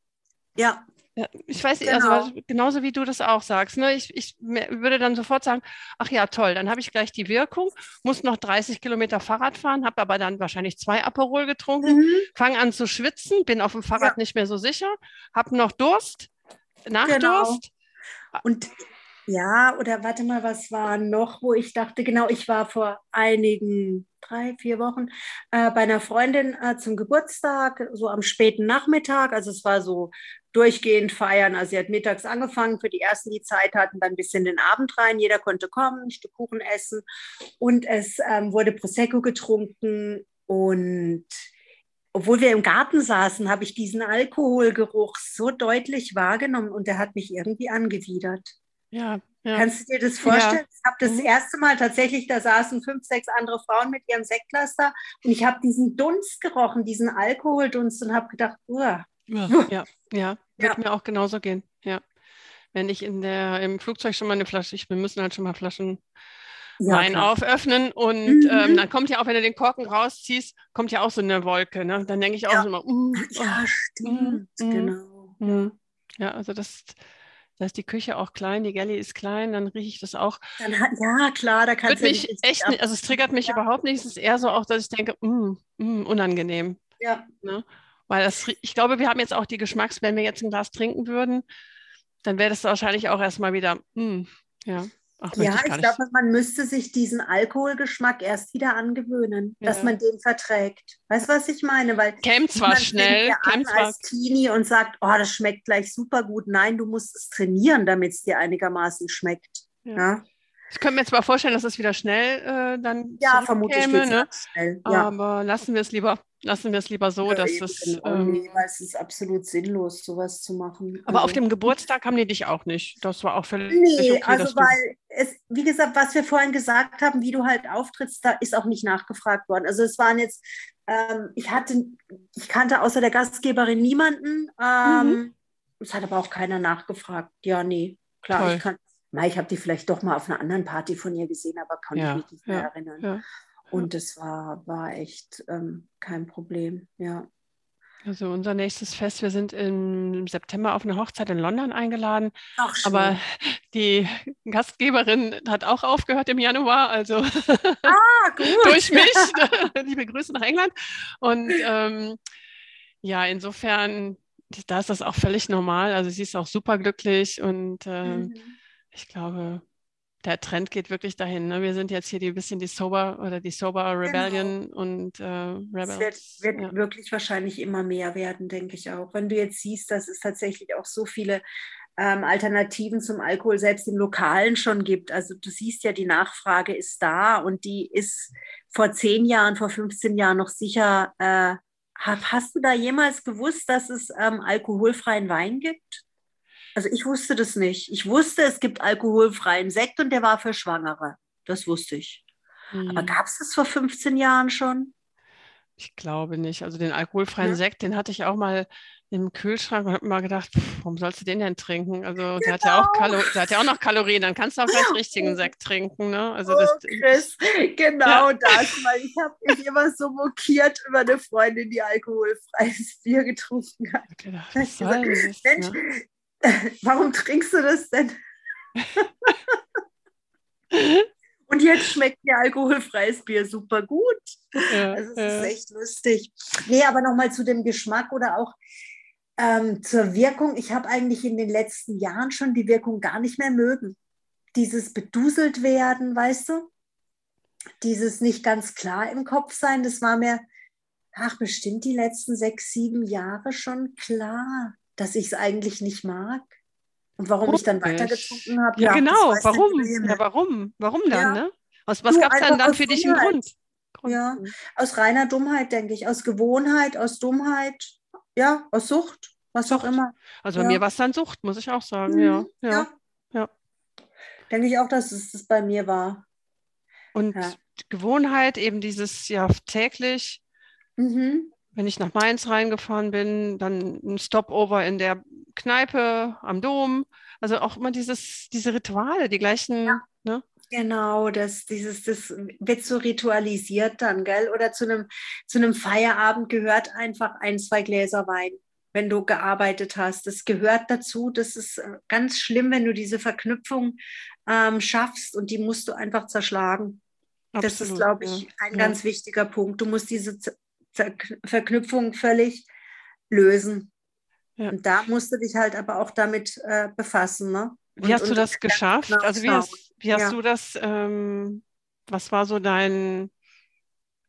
Ja. ja ich weiß, also genau. also genauso wie du das auch sagst. Ne? Ich, ich würde dann sofort sagen, ach ja, toll, dann habe ich gleich die Wirkung, muss noch 30 Kilometer Fahrrad fahren, habe aber dann wahrscheinlich zwei Aperol getrunken, mhm. fange an zu schwitzen, bin auf dem Fahrrad ja. nicht mehr so sicher, habe noch Durst, Nachdurst. Genau. Und ja, oder warte mal, was war noch, wo ich dachte, genau, ich war vor einigen drei, vier Wochen, äh, bei einer Freundin äh, zum Geburtstag, so am späten Nachmittag. Also es war so durchgehend feiern. Also sie hat mittags angefangen, für die ersten, die Zeit hatten, dann bis in den Abend rein. Jeder konnte kommen, ein Stück Kuchen essen und es ähm, wurde Prosecco getrunken und obwohl wir im Garten saßen, habe ich diesen Alkoholgeruch so deutlich wahrgenommen und der hat mich irgendwie angewidert. Ja, ja. Kannst du dir das vorstellen? Ja. Ich habe das mhm. erste Mal tatsächlich, da saßen fünf, sechs andere Frauen mit ihrem Sektlaster und ich habe diesen Dunst gerochen, diesen Alkoholdunst und habe gedacht, Uah. Ja, ja, ja, wird mir auch genauso gehen. Ja. Wenn ich in der, im Flugzeug schon mal eine Flasche, ich, wir müssen halt schon mal Flaschen ja, Wein klar. auföffnen und mhm. ähm, dann kommt ja auch, wenn du den Korken rausziehst, kommt ja auch so eine Wolke. Ne? Dann denke ich auch ja. immer, mm, ja, oh, stimmt, mm, genau. Mm. Ja, also das, da ist die Küche auch klein, die Galley ist klein, dann rieche ich das auch. Dann, ja, klar, da kann es mich echt nicht, also es triggert mich ja. überhaupt nicht. Es ist eher so auch, dass ich denke, mm, mm, unangenehm. Ja. Ne? Weil das, ich glaube, wir haben jetzt auch die Geschmacks, wenn wir jetzt ein Glas trinken würden, dann wäre das wahrscheinlich auch erstmal wieder, mm, ja. Ach, ja, ich, ich glaube, man müsste sich diesen Alkoholgeschmack erst wieder angewöhnen, ja. dass man den verträgt. Weißt du, was ich meine? Weil käme zwar schnell, ja käme zwar als Teenie und sagt, oh, das schmeckt gleich super gut. Nein, du musst es trainieren, damit es dir einigermaßen schmeckt. Ja. ja? Ich könnte mir zwar vorstellen, dass es wieder schnell äh, dann ja, vermutlich ne? schnell. Ja. Aber lassen wir es lieber, lassen wir es lieber so, ja, dass es. Genau. Ähm, es ist absolut sinnlos, sowas zu machen. Aber also, auf dem Geburtstag haben die dich auch nicht. Das war auch völlig. Nee, okay, also weil es, wie gesagt, was wir vorhin gesagt haben, wie du halt auftrittst, da ist auch nicht nachgefragt worden. Also es waren jetzt, ähm, ich hatte, ich kannte außer der Gastgeberin niemanden. Ähm, mhm. Es hat aber auch keiner nachgefragt. Ja, nee, klar, Toll. ich kann na, ich habe die vielleicht doch mal auf einer anderen Party von ihr gesehen, aber konnte ja, mich nicht mehr ja, erinnern. Ja, und es war, war echt ähm, kein Problem, ja. Also unser nächstes Fest, wir sind im September auf eine Hochzeit in London eingeladen. Ach, aber die Gastgeberin hat auch aufgehört im Januar, also ah, *laughs* durch *laughs* mich. *laughs* Liebe Grüße nach England. Und ähm, ja, insofern, da ist das auch völlig normal. Also sie ist auch super glücklich und ähm, mhm ich glaube, der Trend geht wirklich dahin. Ne? Wir sind jetzt hier ein bisschen die Sober oder die Sober genau. Rebellion genau. und äh, Rebels. Es wird, wird ja. wirklich wahrscheinlich immer mehr werden, denke ich auch. Wenn du jetzt siehst, dass es tatsächlich auch so viele ähm, Alternativen zum Alkohol selbst im Lokalen schon gibt. Also du siehst ja, die Nachfrage ist da und die ist vor zehn Jahren, vor 15 Jahren noch sicher. Äh, hast du da jemals gewusst, dass es ähm, alkoholfreien Wein gibt? Also ich wusste das nicht. Ich wusste, es gibt alkoholfreien Sekt und der war für Schwangere. Das wusste ich. Mhm. Aber gab es das vor 15 Jahren schon? Ich glaube nicht. Also den alkoholfreien ja. Sekt, den hatte ich auch mal im Kühlschrank und habe mir mal gedacht, warum sollst du den denn trinken? Also genau. der, hat ja auch genau. der hat ja auch noch Kalorien, dann kannst du auch gleich richtigen *laughs* Sekt trinken. Ne? Also oh, das, Chris, genau ja. das, weil ich habe mich immer so mokiert über eine Freundin, die alkoholfreies Bier getrunken hat. Gedacht, das, Mensch, ne? *laughs* warum trinkst du das denn? Und jetzt schmeckt mir alkoholfreies Bier super gut. Ja, also es ja. ist echt lustig. Nee, aber nochmal zu dem Geschmack oder auch ähm, zur Wirkung. Ich habe eigentlich in den letzten Jahren schon die Wirkung gar nicht mehr mögen. Dieses beduselt werden, weißt du? Dieses nicht ganz klar im Kopf sein, das war mir, ach, bestimmt die letzten sechs, sieben Jahre schon klar dass ich es eigentlich nicht mag. Und warum Komisch. ich dann weitergetrunken habe. Ja, ja genau. Warum? Ja, warum? Warum dann? Ja. Ne? Was, was gab es dann, dann für dich im Grund? Grund? Ja, aus reiner Dummheit, denke ich. Aus Gewohnheit, aus Dummheit, ja, aus Sucht, was Sucht. auch immer. Also bei mir war es dann Sucht, muss ich auch sagen. Mhm. Ja. ja. ja. Denke ich auch, dass es das bei mir war. Und Gewohnheit, eben dieses ja täglich. Mhm wenn ich nach Mainz reingefahren bin, dann ein Stopover in der Kneipe am Dom. Also auch immer dieses, diese Rituale, die gleichen. Ja. Ne? Genau, das, dieses, das wird so ritualisiert dann, gell? Oder zu einem, zu einem Feierabend gehört einfach ein, zwei Gläser Wein, wenn du gearbeitet hast. Das gehört dazu. Das ist äh, ganz schlimm, wenn du diese Verknüpfung ähm, schaffst und die musst du einfach zerschlagen. Absolut, das ist, glaube ich, ja. ein ja. ganz wichtiger Punkt. Du musst diese Verknüpfung völlig lösen. Ja. Und da musst du dich halt aber auch damit äh, befassen. Ne? Und, wie hast du das geschafft? Also wie hast, wie hast ja. du das, ähm, was war so dein,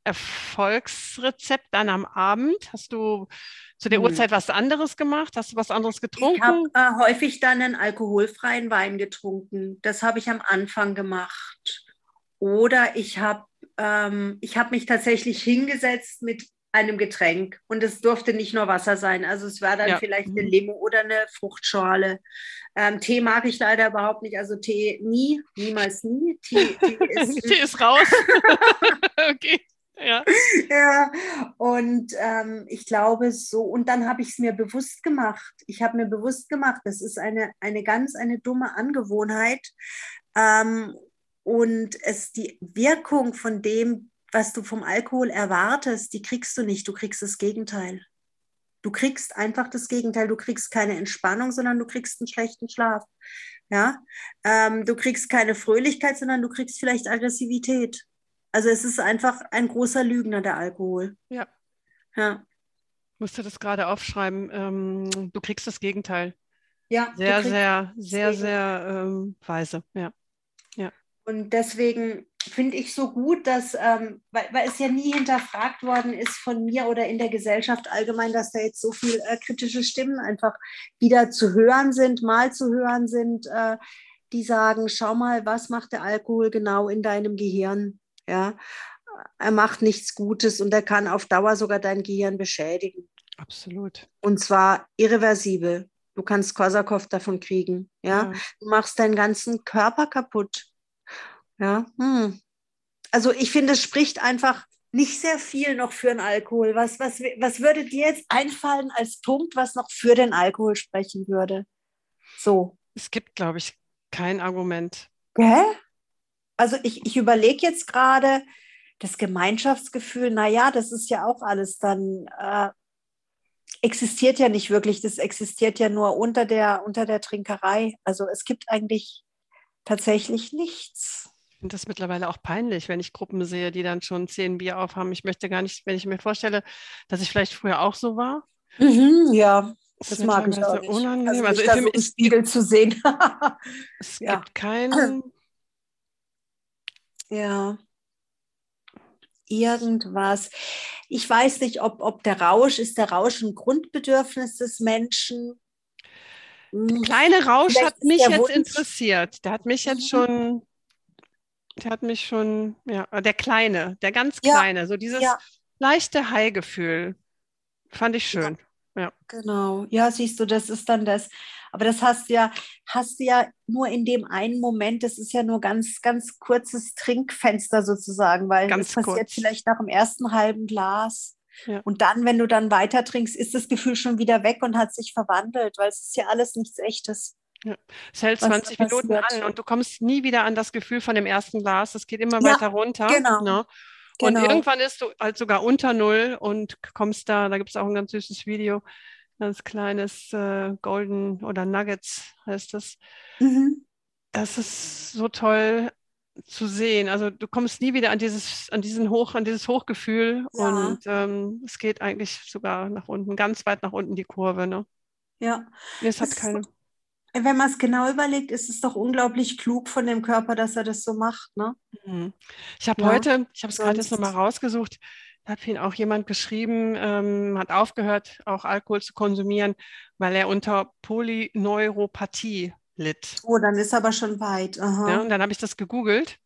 Erfolgsrezept dann am Abend? Hast du zu der hm. Uhrzeit was anderes gemacht? Hast du was anderes getrunken? Ich habe äh, häufig dann einen alkoholfreien Wein getrunken. Das habe ich am Anfang gemacht. Oder ich habe ähm, hab mich tatsächlich hingesetzt mit einem Getränk und es durfte nicht nur Wasser sein. Also es war dann ja. vielleicht eine mhm. Limo oder eine Fruchtschale. Ähm, Tee mag ich leider überhaupt nicht. Also Tee nie, niemals nie. Tee, *laughs* Tee, ist, Tee ist raus. *laughs* okay. Ja. ja, und ähm, ich glaube so, und dann habe ich es mir bewusst gemacht. Ich habe mir bewusst gemacht, das ist eine, eine ganz, eine dumme Angewohnheit. Ähm, und es die Wirkung von dem, was du vom Alkohol erwartest, die kriegst du nicht. Du kriegst das Gegenteil. Du kriegst einfach das Gegenteil. Du kriegst keine Entspannung, sondern du kriegst einen schlechten Schlaf. Ja, ähm, du kriegst keine Fröhlichkeit, sondern du kriegst vielleicht Aggressivität. Also es ist einfach ein großer Lügner, der Alkohol. Ja. Ja. Ich musste das gerade aufschreiben. Ähm, du kriegst das Gegenteil. Ja. Sehr, sehr, sehr, sehr ähm, weise. Ja. Ja. Und deswegen finde ich so gut, dass, ähm, weil, weil, es ja nie hinterfragt worden ist von mir oder in der Gesellschaft allgemein, dass da jetzt so viele äh, kritische Stimmen einfach wieder zu hören sind, mal zu hören sind, äh, die sagen, schau mal, was macht der Alkohol genau in deinem Gehirn? Ja, er macht nichts Gutes und er kann auf Dauer sogar dein Gehirn beschädigen. Absolut. Und zwar irreversibel. Du kannst Korsakow davon kriegen. Ja? ja. du machst deinen ganzen Körper kaputt. Ja, hm. also ich finde, es spricht einfach nicht sehr viel noch für den Alkohol. Was, was, was würde dir jetzt einfallen als Punkt, was noch für den Alkohol sprechen würde? So. Es gibt, glaube ich, kein Argument. Gell? Also ich, ich überlege jetzt gerade, das Gemeinschaftsgefühl, naja, das ist ja auch alles dann, äh, existiert ja nicht wirklich, das existiert ja nur unter der, unter der Trinkerei. Also es gibt eigentlich tatsächlich nichts. Ich finde das mittlerweile auch peinlich, wenn ich Gruppen sehe, die dann schon zehn Bier aufhaben. Ich möchte gar nicht, wenn ich mir vorstelle, dass ich vielleicht früher auch so war. Mhm, ja, das, das mag ich auch nicht. unangenehm. Also, also mich so Spiegel zu sehen. *laughs* es ja. gibt keinen *clears throat* ja. Irgendwas. Ich weiß nicht, ob, ob der Rausch, ist der Rausch ein Grundbedürfnis des Menschen? Der kleine Rausch Vielleicht hat mich jetzt Wunsch. interessiert. Der hat mich jetzt mhm. schon, der hat mich schon, ja, der kleine, der ganz kleine, ja. so dieses ja. leichte High-Gefühl. Fand ich schön. Ja. ja. Genau. Ja, siehst du, das ist dann das. Aber das hast du ja, hast du ja nur in dem einen Moment, das ist ja nur ganz, ganz kurzes Trinkfenster sozusagen, weil ganz das passiert kurz. vielleicht nach dem ersten halben Glas. Ja. Und dann, wenn du dann weiter trinkst, ist das Gefühl schon wieder weg und hat sich verwandelt, weil es ist ja alles nichts Echtes. Ja. Es hält 20 Minuten an und du kommst nie wieder an das Gefühl von dem ersten Glas. Es geht immer ja, weiter runter. Genau. Ne? Und genau. irgendwann ist du halt sogar unter Null und kommst da, da gibt es auch ein ganz süßes Video, ganz kleines äh, Golden oder Nuggets heißt das. Mhm. Das ist so toll zu sehen. Also du kommst nie wieder an dieses, an diesen Hoch, an dieses Hochgefühl ja. und ähm, es geht eigentlich sogar nach unten, ganz weit nach unten die Kurve. Ne? Ja. Es hat keine. Wenn man es genau überlegt, ist es doch unglaublich klug von dem Körper, dass er das so macht. Ne? Mhm. Ich habe ja. heute, ich habe es gerade jetzt nochmal rausgesucht, hat ihn auch jemand geschrieben, ähm, hat aufgehört, auch Alkohol zu konsumieren, weil er unter Polyneuropathie litt. Oh, dann ist aber schon weit. Ja, und dann habe ich das gegoogelt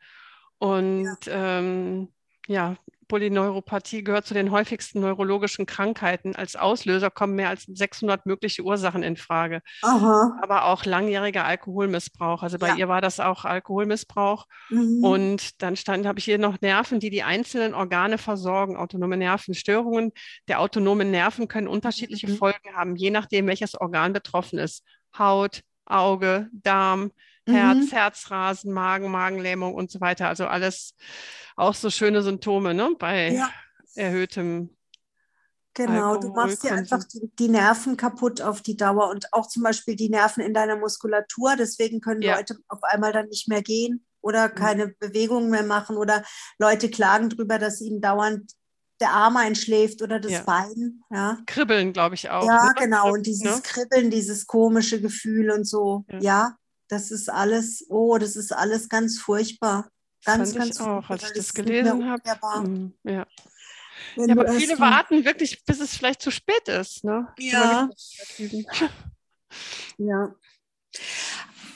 und ja. Ähm, ja, Polyneuropathie gehört zu den häufigsten neurologischen Krankheiten. Als Auslöser kommen mehr als 600 mögliche Ursachen in Frage. Aha. Aber auch langjähriger Alkoholmissbrauch. Also bei ja. ihr war das auch Alkoholmissbrauch. Mhm. Und dann stand, habe ich hier noch Nerven, die die einzelnen Organe versorgen. Autonome Nervenstörungen der autonomen Nerven können unterschiedliche mhm. Folgen haben, je nachdem, welches Organ betroffen ist. Haut, Auge, Darm, Herz, mhm. Herzrasen, Magen, Magenlähmung und so weiter. Also alles auch so schöne Symptome ne? bei ja. erhöhtem Genau, du machst dir einfach die, die, Nerven kaputt auf die Dauer und auch zum Beispiel die Nerven in deiner Muskulatur. Deswegen können ja. Leute auf einmal dann nicht mehr gehen oder mhm. keine mhm. Bewegungen mehr machen oder Leute klagen darüber, dass ihnen dauernd der Arm einschläft oder das ja. Bein. Ja. Kribbeln, glaube ich auch. Ja, ne? genau. Und dieses ne? Kribbeln, dieses komische Gefühl und so. Ja. ja, das ist alles, oh, das ist alles ganz furchtbar. Ganz, fand ganz ich auch, als ich das gelesen habe. Mhm, ja. ja, aber viele warten wirklich, bis es vielleicht zu spät ist. Ne? Ja. *laughs* Ja.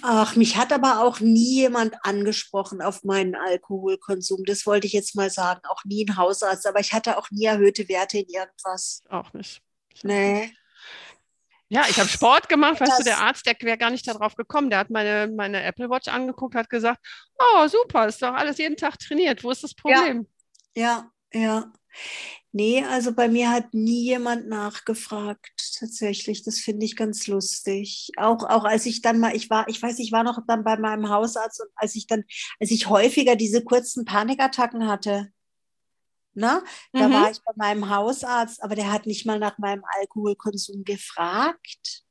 Ach, mich hat aber auch nie jemand angesprochen auf meinen Alkoholkonsum. Das wollte ich jetzt mal sagen. Auch nie ein Hausarzt, aber ich hatte auch nie erhöhte Werte in irgendwas. Auch nicht. Nee. Ja, ich habe Sport gemacht, weißt das, du, der Arzt, der wäre gar nicht darauf gekommen. Der hat meine, meine Apple Watch angeguckt, hat gesagt, oh, super, ist doch alles jeden Tag trainiert. Wo ist das Problem? Ja, ja. ja. Nee, also bei mir hat nie jemand nachgefragt, tatsächlich. Das finde ich ganz lustig. Auch, auch als ich dann mal, ich war, ich weiß, ich war noch dann bei meinem Hausarzt und als ich dann, als ich häufiger diese kurzen Panikattacken hatte, Ne? Da mhm. war ich bei meinem Hausarzt, aber der hat nicht mal nach meinem Alkoholkonsum gefragt.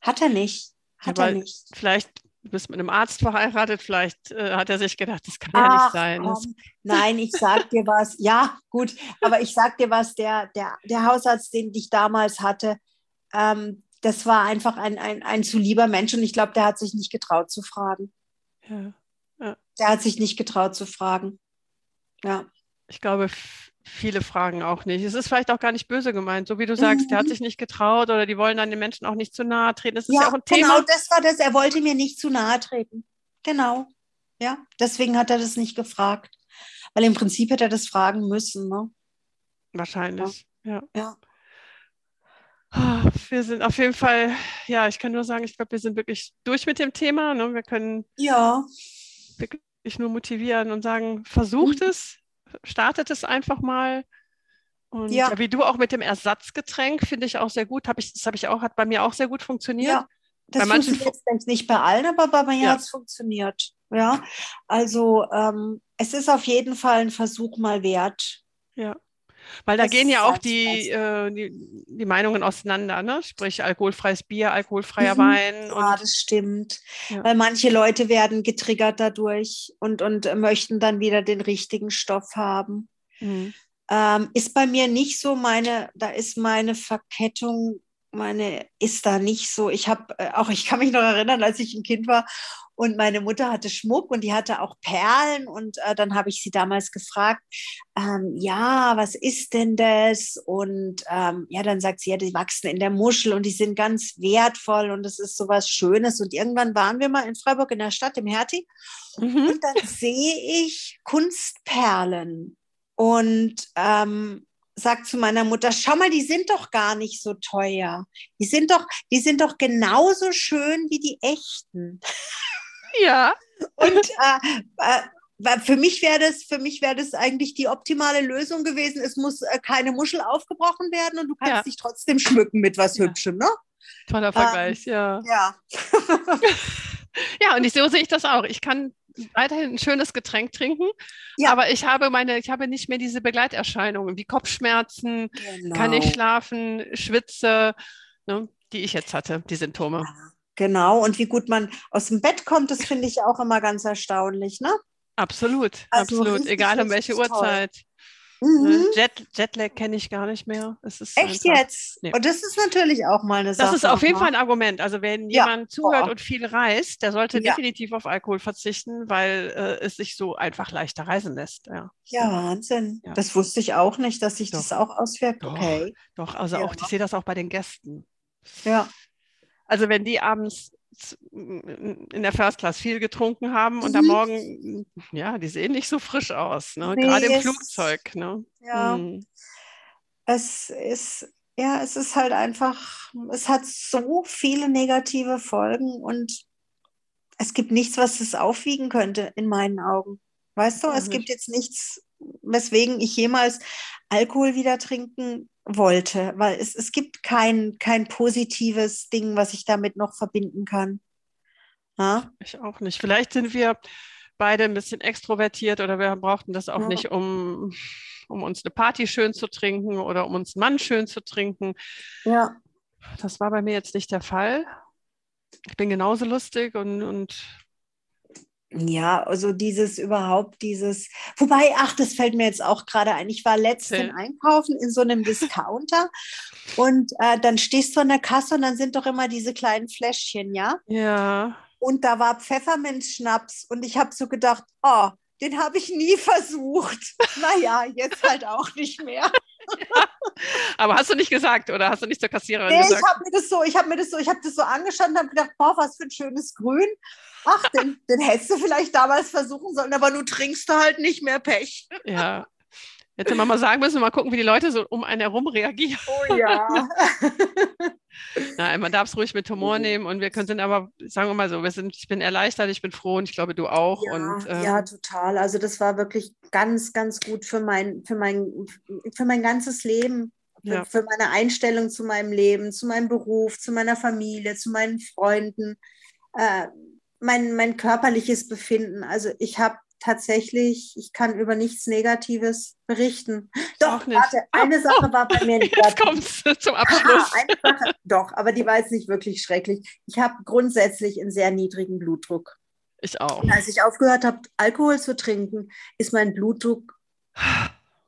Hat er nicht. Hat ja, er nicht. Vielleicht du bist mit einem Arzt verheiratet, vielleicht äh, hat er sich gedacht, das kann Ach, ja nicht sein. Komm. Nein, ich sag dir was. Ja, gut, aber ich sag dir was, der, der, der Hausarzt, den ich damals hatte, ähm, das war einfach ein, ein, ein zu lieber Mensch und ich glaube, der hat sich nicht getraut zu fragen. Ja, ja. Der hat sich nicht getraut zu fragen. Ja ich glaube, viele fragen auch nicht. Es ist vielleicht auch gar nicht böse gemeint, so wie du sagst, mhm. der hat mhm. sich nicht getraut oder die wollen dann den Menschen auch nicht zu nahe treten. Das ist ja, ja auch ein Thema. Genau, das war das. Er wollte mir nicht zu nahe treten. Genau. Ja, deswegen hat er das nicht gefragt. Weil im Prinzip hätte er das fragen müssen. Ne? Wahrscheinlich, ja. ja. Ah, wir sind auf jeden Fall, ja, ich kann nur sagen, ich glaube, wir sind wirklich durch mit dem Thema. Ne? Wir können ja. wirklich nur motivieren und sagen, versucht mhm. es, startet es einfach mal. Und ja. wie du auch mit dem Ersatzgetränk, finde ich auch sehr gut. Hab ich, das habe ich auch, hat bei mir auch sehr gut funktioniert. Ja, das bei manchen funktioniert nicht bei allen, aber bei mir ja. hat es funktioniert. Ja, also ähm, es ist auf jeden Fall ein Versuch mal wert. Ja. Weil da das gehen ja auch die, äh, die, die, Meinungen auseinander, ne? Sprich alkoholfreies Bier, alkoholfreier mhm. Wein. Ja, das stimmt. Ja. Weil manche Leute werden getriggert dadurch und, und möchten dann wieder den richtigen Stoff haben. Mhm. Ähm, ist bei mir nicht so meine, da ist meine Verkettung, meine, ist da nicht so. Ich habe äh, auch, ich kann mich noch erinnern, als ich ein Kind war und meine Mutter hatte Schmuck und die hatte auch Perlen. Und äh, dann habe ich sie damals gefragt, ähm, ja, was ist denn das? Und ähm, ja, dann sagt sie, ja, die wachsen in der Muschel und die sind ganz wertvoll und es ist so was Schönes. Und irgendwann waren wir mal in Freiburg in der Stadt, im Hertie. Mhm. Und dann sehe ich Kunstperlen. Und ähm, sagt zu meiner Mutter, schau mal, die sind doch gar nicht so teuer. Die sind doch, die sind doch genauso schön wie die echten. Ja. Und äh, äh, für mich wäre das, für mich wäre das eigentlich die optimale Lösung gewesen. Es muss äh, keine Muschel aufgebrochen werden und du kannst ja. dich trotzdem schmücken mit was ja. Hübschem, ne? Toller Vergleich, ähm, ja. Ja. *laughs* ja, und ich, so sehe ich das auch. Ich kann weiterhin ein schönes Getränk trinken, ja. aber ich habe meine, ich habe nicht mehr diese Begleiterscheinungen wie Kopfschmerzen, genau. kann nicht schlafen, schwitze, ne, die ich jetzt hatte, die Symptome. Genau, und wie gut man aus dem Bett kommt, das finde ich auch immer ganz erstaunlich, ne? Absolut, also absolut, egal um welche Uhrzeit. Mhm. Ne, Jet, Jetlag kenne ich gar nicht mehr. Echt einfach, jetzt? Nee. Und das ist natürlich auch mal eine Sache. Das ist auf jeden ne? Fall ein Argument. Also wenn ja. jemand zuhört oh. und viel reist, der sollte ja. definitiv auf Alkohol verzichten, weil äh, es sich so einfach leichter reisen lässt. Ja, ja Wahnsinn. Das wusste ich auch nicht, dass sich das auch auswirkt. Doch, okay. Doch, also auch, ich sehe das auch bei den Gästen. Ja. Also wenn die abends in der First Class viel getrunken haben und mhm. am Morgen, ja, die sehen nicht so frisch aus, ne? Nee, gerade im Flugzeug. Ne? Ja. Mhm. Es ist, ja, es ist halt einfach, es hat so viele negative Folgen und es gibt nichts, was es aufwiegen könnte, in meinen Augen. Weißt du, es gibt jetzt nichts, weswegen ich jemals Alkohol wieder trinken wollte, weil es, es gibt kein, kein positives Ding, was ich damit noch verbinden kann. Ja? Ich auch nicht. Vielleicht sind wir beide ein bisschen extrovertiert oder wir brauchten das auch ja. nicht, um, um uns eine Party schön zu trinken oder um uns einen Mann schön zu trinken. Ja. Das war bei mir jetzt nicht der Fall. Ich bin genauso lustig und, und ja, also dieses überhaupt, dieses, wobei, ach, das fällt mir jetzt auch gerade ein. Ich war letztens einkaufen in so einem Discounter und äh, dann stehst du an der Kasse und dann sind doch immer diese kleinen Fläschchen, ja? Ja. Und da war Pfefferminzschnaps und ich habe so gedacht, oh, den habe ich nie versucht. *laughs* Naja, jetzt halt auch nicht mehr. Ja. *laughs* Aber hast du nicht gesagt oder hast du nicht zur Kassiererin nee, gesagt? ich habe mir das so, ich habe mir das so, ich habe das so angeschaut und habe gedacht, boah, was für ein schönes Grün. Ach, den, den hättest du vielleicht damals versuchen sollen, aber du trinkst du halt nicht mehr Pech. Ja, Hätte man mal sagen müssen, mal gucken, wie die Leute so um einen herum reagieren. Oh ja. *laughs* Nein, man darf es ruhig mit Humor mhm. nehmen und wir können sind aber, sagen wir mal so, wir sind, ich bin erleichtert, ich bin froh und ich glaube, du auch. Ja, und, ähm, ja total. Also das war wirklich ganz, ganz gut für mein, für mein, für mein ganzes Leben. Für, ja. für meine Einstellung zu meinem Leben, zu meinem Beruf, zu meiner Familie, zu meinen Freunden, äh, mein, mein körperliches Befinden. Also ich habe tatsächlich, ich kann über nichts Negatives berichten. Doch, warte, eine Sache war bei mir nicht. *laughs* Jetzt kommt zum *laughs* Abschluss. eine Sache, doch, aber die war jetzt nicht wirklich schrecklich. Ich habe grundsätzlich einen sehr niedrigen Blutdruck. Ich auch. Und als ich aufgehört habe, Alkohol zu trinken, ist mein Blutdruck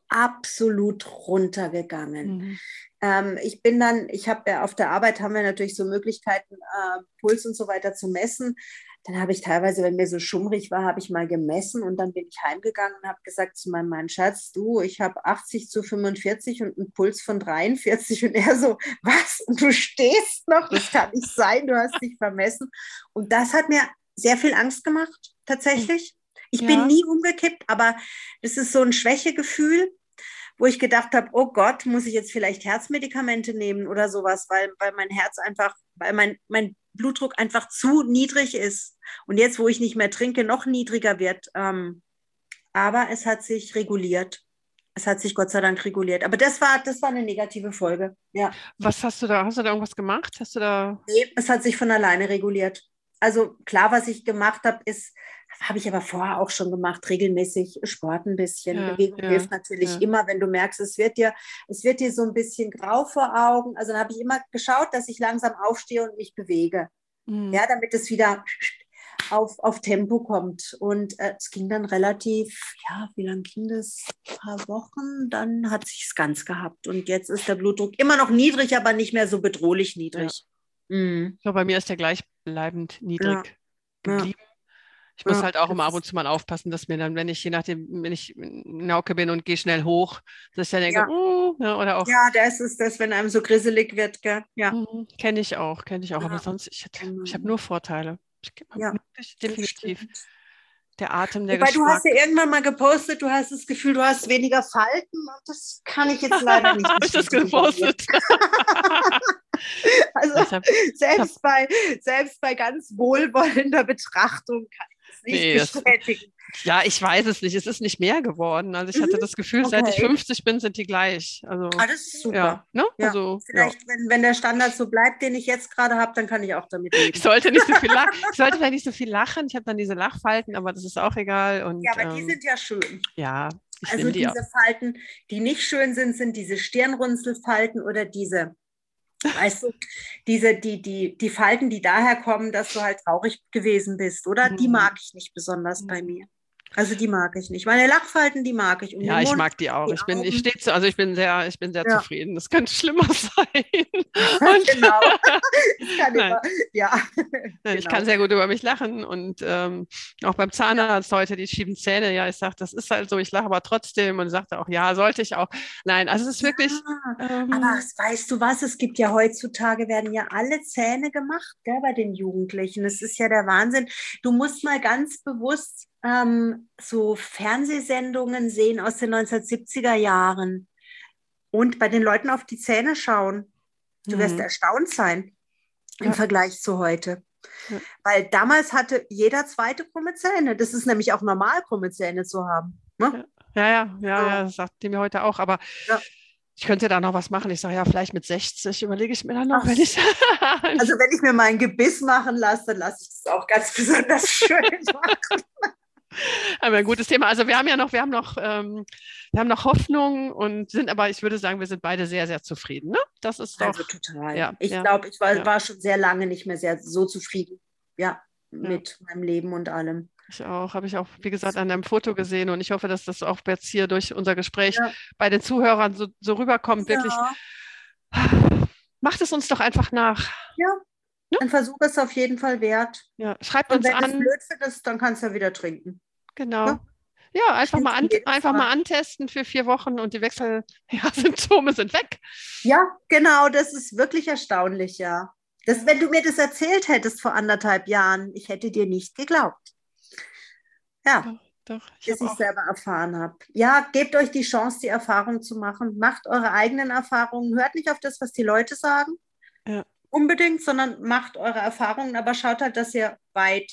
absolut runtergegangen. Mhm. Ähm, ich bin dann, ich habe ja auf der Arbeit haben wir natürlich so Möglichkeiten, äh, Puls und so weiter zu messen. Dann habe ich teilweise, wenn mir so schummrig war, habe ich mal gemessen und dann bin ich heimgegangen und habe gesagt zu meinem Mann, Schatz, du, ich habe 80 zu 45 und einen Puls von 43 und er so, was? Und du stehst noch? Das kann nicht sein, du hast dich vermessen. Und das hat mir sehr viel Angst gemacht, tatsächlich. Ich ja. bin nie umgekippt, aber das ist so ein Schwächegefühl, wo ich gedacht habe, oh Gott, muss ich jetzt vielleicht Herzmedikamente nehmen oder sowas, weil, weil mein Herz einfach, weil mein, mein Blutdruck einfach zu niedrig ist. Und jetzt, wo ich nicht mehr trinke, noch niedriger wird. Ähm, aber es hat sich reguliert. Es hat sich Gott sei Dank reguliert. Aber das war, das war eine negative Folge. Ja. Was hast du da? Hast du da irgendwas gemacht? Hast du da? Nee, es hat sich von alleine reguliert. Also klar, was ich gemacht habe, ist, habe ich aber vorher auch schon gemacht, regelmäßig Sport ein bisschen. Ja, Bewegung ja, hilft natürlich ja. immer, wenn du merkst, es wird dir, es wird dir so ein bisschen grau vor Augen. Also dann habe ich immer geschaut, dass ich langsam aufstehe und mich bewege. Mhm. Ja, damit es wieder auf, auf Tempo kommt. Und äh, es ging dann relativ, ja, wie lange ging das? Ein paar Wochen, dann hat sich es ganz gehabt. Und jetzt ist der Blutdruck immer noch niedrig, aber nicht mehr so bedrohlich niedrig. Mhm. So, bei mir ist der gleichbleibend niedrig geblieben. Ich muss ja, halt auch immer ab und zu mal aufpassen, dass mir dann, wenn ich je nachdem, wenn ich Nauke bin und gehe schnell hoch, dass ich dann denke, ja. Uh, ja, oder auch. Ja, das ist das, wenn einem so grisselig wird, gell? Ja. Mhm, kenne ich auch, kenne ich auch. Aber sonst, ich, ich habe nur Vorteile. Ich, ja, definitiv. Der Atem, der Geschmack. du hast ja irgendwann mal gepostet, du hast das Gefühl, du hast weniger Falten und das kann ich jetzt leider nicht. *laughs* habe ich das gepostet? *laughs* *laughs* also hab, selbst, hab, bei, selbst bei ganz wohlwollender Betrachtung kann nicht nee, bestätigen. Das, ja, ich weiß es nicht. Es ist nicht mehr geworden. Also ich mhm. hatte das Gefühl, okay. seit ich 50 bin, sind die gleich. Also, ah, das ist super. Ja, ne? ja. Also, Vielleicht, ja. wenn, wenn der Standard so bleibt, den ich jetzt gerade habe, dann kann ich auch damit leben. Ich sollte nicht so viel lachen. *laughs* ich sollte vielleicht nicht so viel lachen. Ich habe dann diese Lachfalten, aber das ist auch egal. Und, ja, aber ähm, die sind ja schön. Ja. also die diese auch. Falten, die nicht schön sind, sind diese Stirnrunzelfalten oder diese Weißt du, diese, die, die, die Falten, die daher kommen, dass du halt traurig gewesen bist, oder? Die mhm. mag ich nicht besonders bei mir. Also die mag ich nicht. Meine Lachfalten, die mag ich. Und ja, ich mag die auch. Die ich bin, ich stehe zu, also ich bin sehr, ich bin sehr ja. zufrieden. Das könnte schlimmer *laughs* sein. *laughs* Und genau. *laughs* kann immer, ja. Genau. Ich kann sehr gut über mich lachen und ähm, auch beim Zahnarzt heute, die schieben Zähne. Ja, ich sage, das ist halt so. Ich lache aber trotzdem und sagte auch, ja, sollte ich auch. Nein, also es ist wirklich. Ja, ähm, aber weißt du was? Es gibt ja heutzutage werden ja alle Zähne gemacht, gell, bei den Jugendlichen. Das ist ja der Wahnsinn. Du musst mal ganz bewusst ähm, so Fernsehsendungen sehen aus den 1970er Jahren und bei den Leuten auf die Zähne schauen. Du mhm. wirst erstaunt sein im ja. Vergleich zu heute. Ja. Weil damals hatte jeder zweite krumme Zähne. Das ist nämlich auch normal, krumme Zähne zu haben. Ne? Ja, ja, ja, ja, das sagt die mir heute auch. Aber ich könnte da noch was machen. Ich sage, ja, vielleicht mit 60 überlege ich mir dann noch, Ach, wenn ich. *laughs* also, wenn ich mir mein Gebiss machen lasse, dann lasse ich es auch ganz besonders *laughs* schön machen. Aber ein gutes Thema. Also wir haben ja noch, wir haben noch, ähm, wir haben noch Hoffnung und sind aber, ich würde sagen, wir sind beide sehr, sehr zufrieden. Ne? Das ist doch. Also total. Ja, ich ja, glaube, ich war, ja. war, schon sehr lange nicht mehr sehr so zufrieden. Ja, mit meinem Leben und allem. Ich auch, habe ich auch, wie gesagt, an einem Foto gesehen und ich hoffe, dass das auch jetzt hier durch unser Gespräch bei den Zuhörern so, so rüberkommt. Wirklich, macht es uns doch einfach nach. Ja, ja? Ein Versuch ist auf jeden Fall wert. Ja, schreibt uns Und wenn an. Wenn es blöd findest, dann kannst du ja wieder trinken. Genau. Ja? Ja, einfach, mal, an, einfach mal antesten für vier Wochen und die Wechselsymptome *laughs* ja, sind weg. Ja, genau, das ist wirklich erstaunlich, ja. Das, wenn du mir das erzählt hättest vor anderthalb Jahren, ich hätte dir nicht geglaubt. Ja, doch, doch, ich bis ich selber erfahren habe. Ja, gebt euch die Chance, die Erfahrung zu machen. Macht eure eigenen Erfahrungen. Hört nicht auf das, was die Leute sagen. Ja. Unbedingt, sondern macht eure Erfahrungen, aber schaut halt, dass ihr weit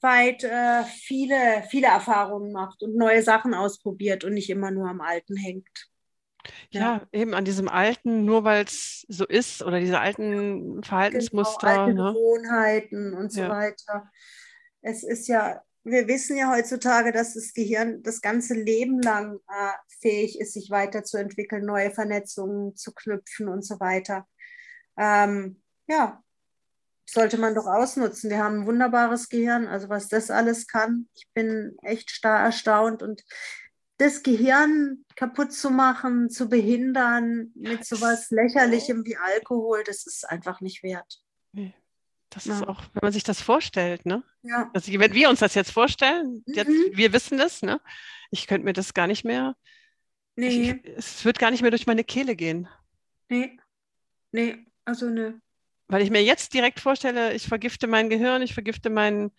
weit äh, viele, viele Erfahrungen macht und neue Sachen ausprobiert und nicht immer nur am Alten hängt. Ja, ja eben an diesem Alten, nur weil es so ist oder diese alten Verhaltensmuster. Genau, alte ne? Gewohnheiten und so ja. weiter. Es ist ja, wir wissen ja heutzutage, dass das Gehirn das ganze Leben lang äh, fähig ist, sich weiterzuentwickeln, neue Vernetzungen zu knüpfen und so weiter. Ähm, ja, sollte man doch ausnutzen. Wir haben ein wunderbares Gehirn, also was das alles kann. Ich bin echt starr erstaunt und das Gehirn kaputt zu machen, zu behindern mit sowas lächerlichem wie Alkohol, das ist einfach nicht wert. Das ja. ist auch, wenn man sich das vorstellt, ne? Ja. Also, wenn wir uns das jetzt vorstellen, mhm. jetzt, wir wissen das, ne? Ich könnte mir das gar nicht mehr. Nee. Ich, es wird gar nicht mehr durch meine Kehle gehen. Nee. Nee, also ne. Weil ich mir jetzt direkt vorstelle, ich vergifte mein Gehirn, ich vergifte meinen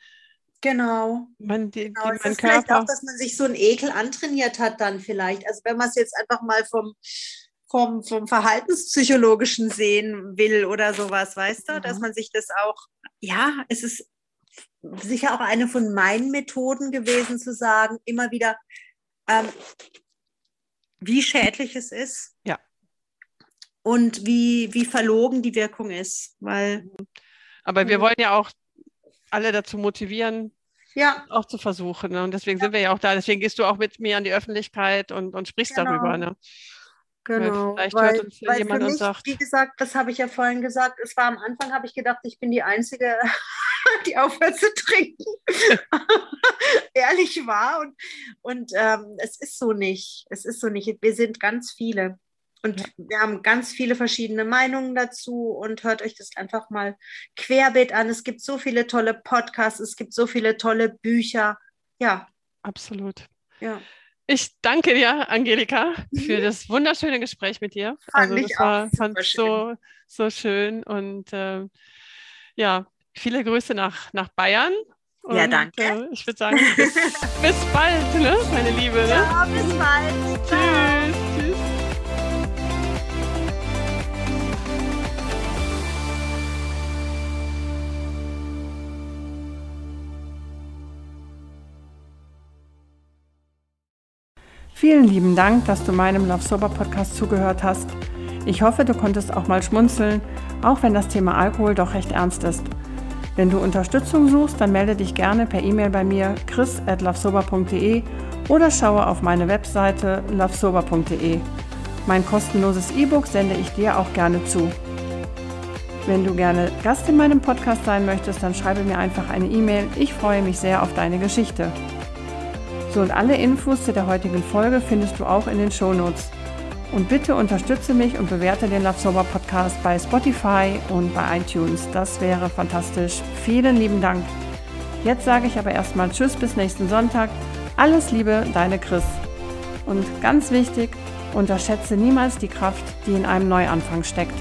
Genau. Man, die, genau. Die, es ist vielleicht auch, dass man sich so einen Ekel antrainiert hat dann vielleicht. Also wenn man es jetzt einfach mal vom, vom, vom Verhaltenspsychologischen sehen will oder sowas, weißt du, mhm. dass man sich das auch, ja, es ist sicher auch eine von meinen Methoden gewesen zu sagen, immer wieder, ähm, wie schädlich es ist. Ja und wie, wie verlogen die Wirkung ist. Weil, Aber wir wollen ja auch alle dazu motivieren, ja. auch zu versuchen. Ne? Und deswegen ja. sind wir ja auch da. Deswegen gehst du auch mit mir an die Öffentlichkeit und, und sprichst genau. darüber. Ne? Genau. Weil vielleicht weil, hört uns ja jemand mich, und sagt. Wie gesagt, das habe ich ja vorhin gesagt. Es war am Anfang, habe ich gedacht, ich bin die Einzige, *laughs* die aufhört zu trinken. *laughs* Ehrlich war. Und, und ähm, es ist so nicht. Es ist so nicht. Wir sind ganz viele. Und ja. wir haben ganz viele verschiedene Meinungen dazu und hört euch das einfach mal querbeet an. Es gibt so viele tolle Podcasts, es gibt so viele tolle Bücher. Ja. Absolut. Ja. Ich danke dir, Angelika, für mhm. das wunderschöne Gespräch mit dir. Fand also, das ich war, fand so, so schön und äh, ja, viele Grüße nach, nach Bayern. Und, ja, danke. Äh, ich würde sagen, bis, *laughs* bis, bald, ne, meine Liebe. Ne? Ja, bis bald. Tschüss. Vielen lieben Dank, dass du meinem Love Sober Podcast zugehört hast. Ich hoffe, du konntest auch mal schmunzeln, auch wenn das Thema Alkohol doch recht ernst ist. Wenn du Unterstützung suchst, dann melde dich gerne per E-Mail bei mir chris@lovesober.de oder schaue auf meine Webseite lovesober.de. Mein kostenloses E-Book sende ich dir auch gerne zu. Wenn du gerne Gast in meinem Podcast sein möchtest, dann schreibe mir einfach eine E-Mail. Ich freue mich sehr auf deine Geschichte. So und alle Infos zu der heutigen Folge findest du auch in den Shownotes. Und bitte unterstütze mich und bewerte den Love Sober Podcast bei Spotify und bei iTunes. Das wäre fantastisch. Vielen lieben Dank. Jetzt sage ich aber erstmal Tschüss bis nächsten Sonntag. Alles Liebe, deine Chris. Und ganz wichtig, unterschätze niemals die Kraft, die in einem Neuanfang steckt.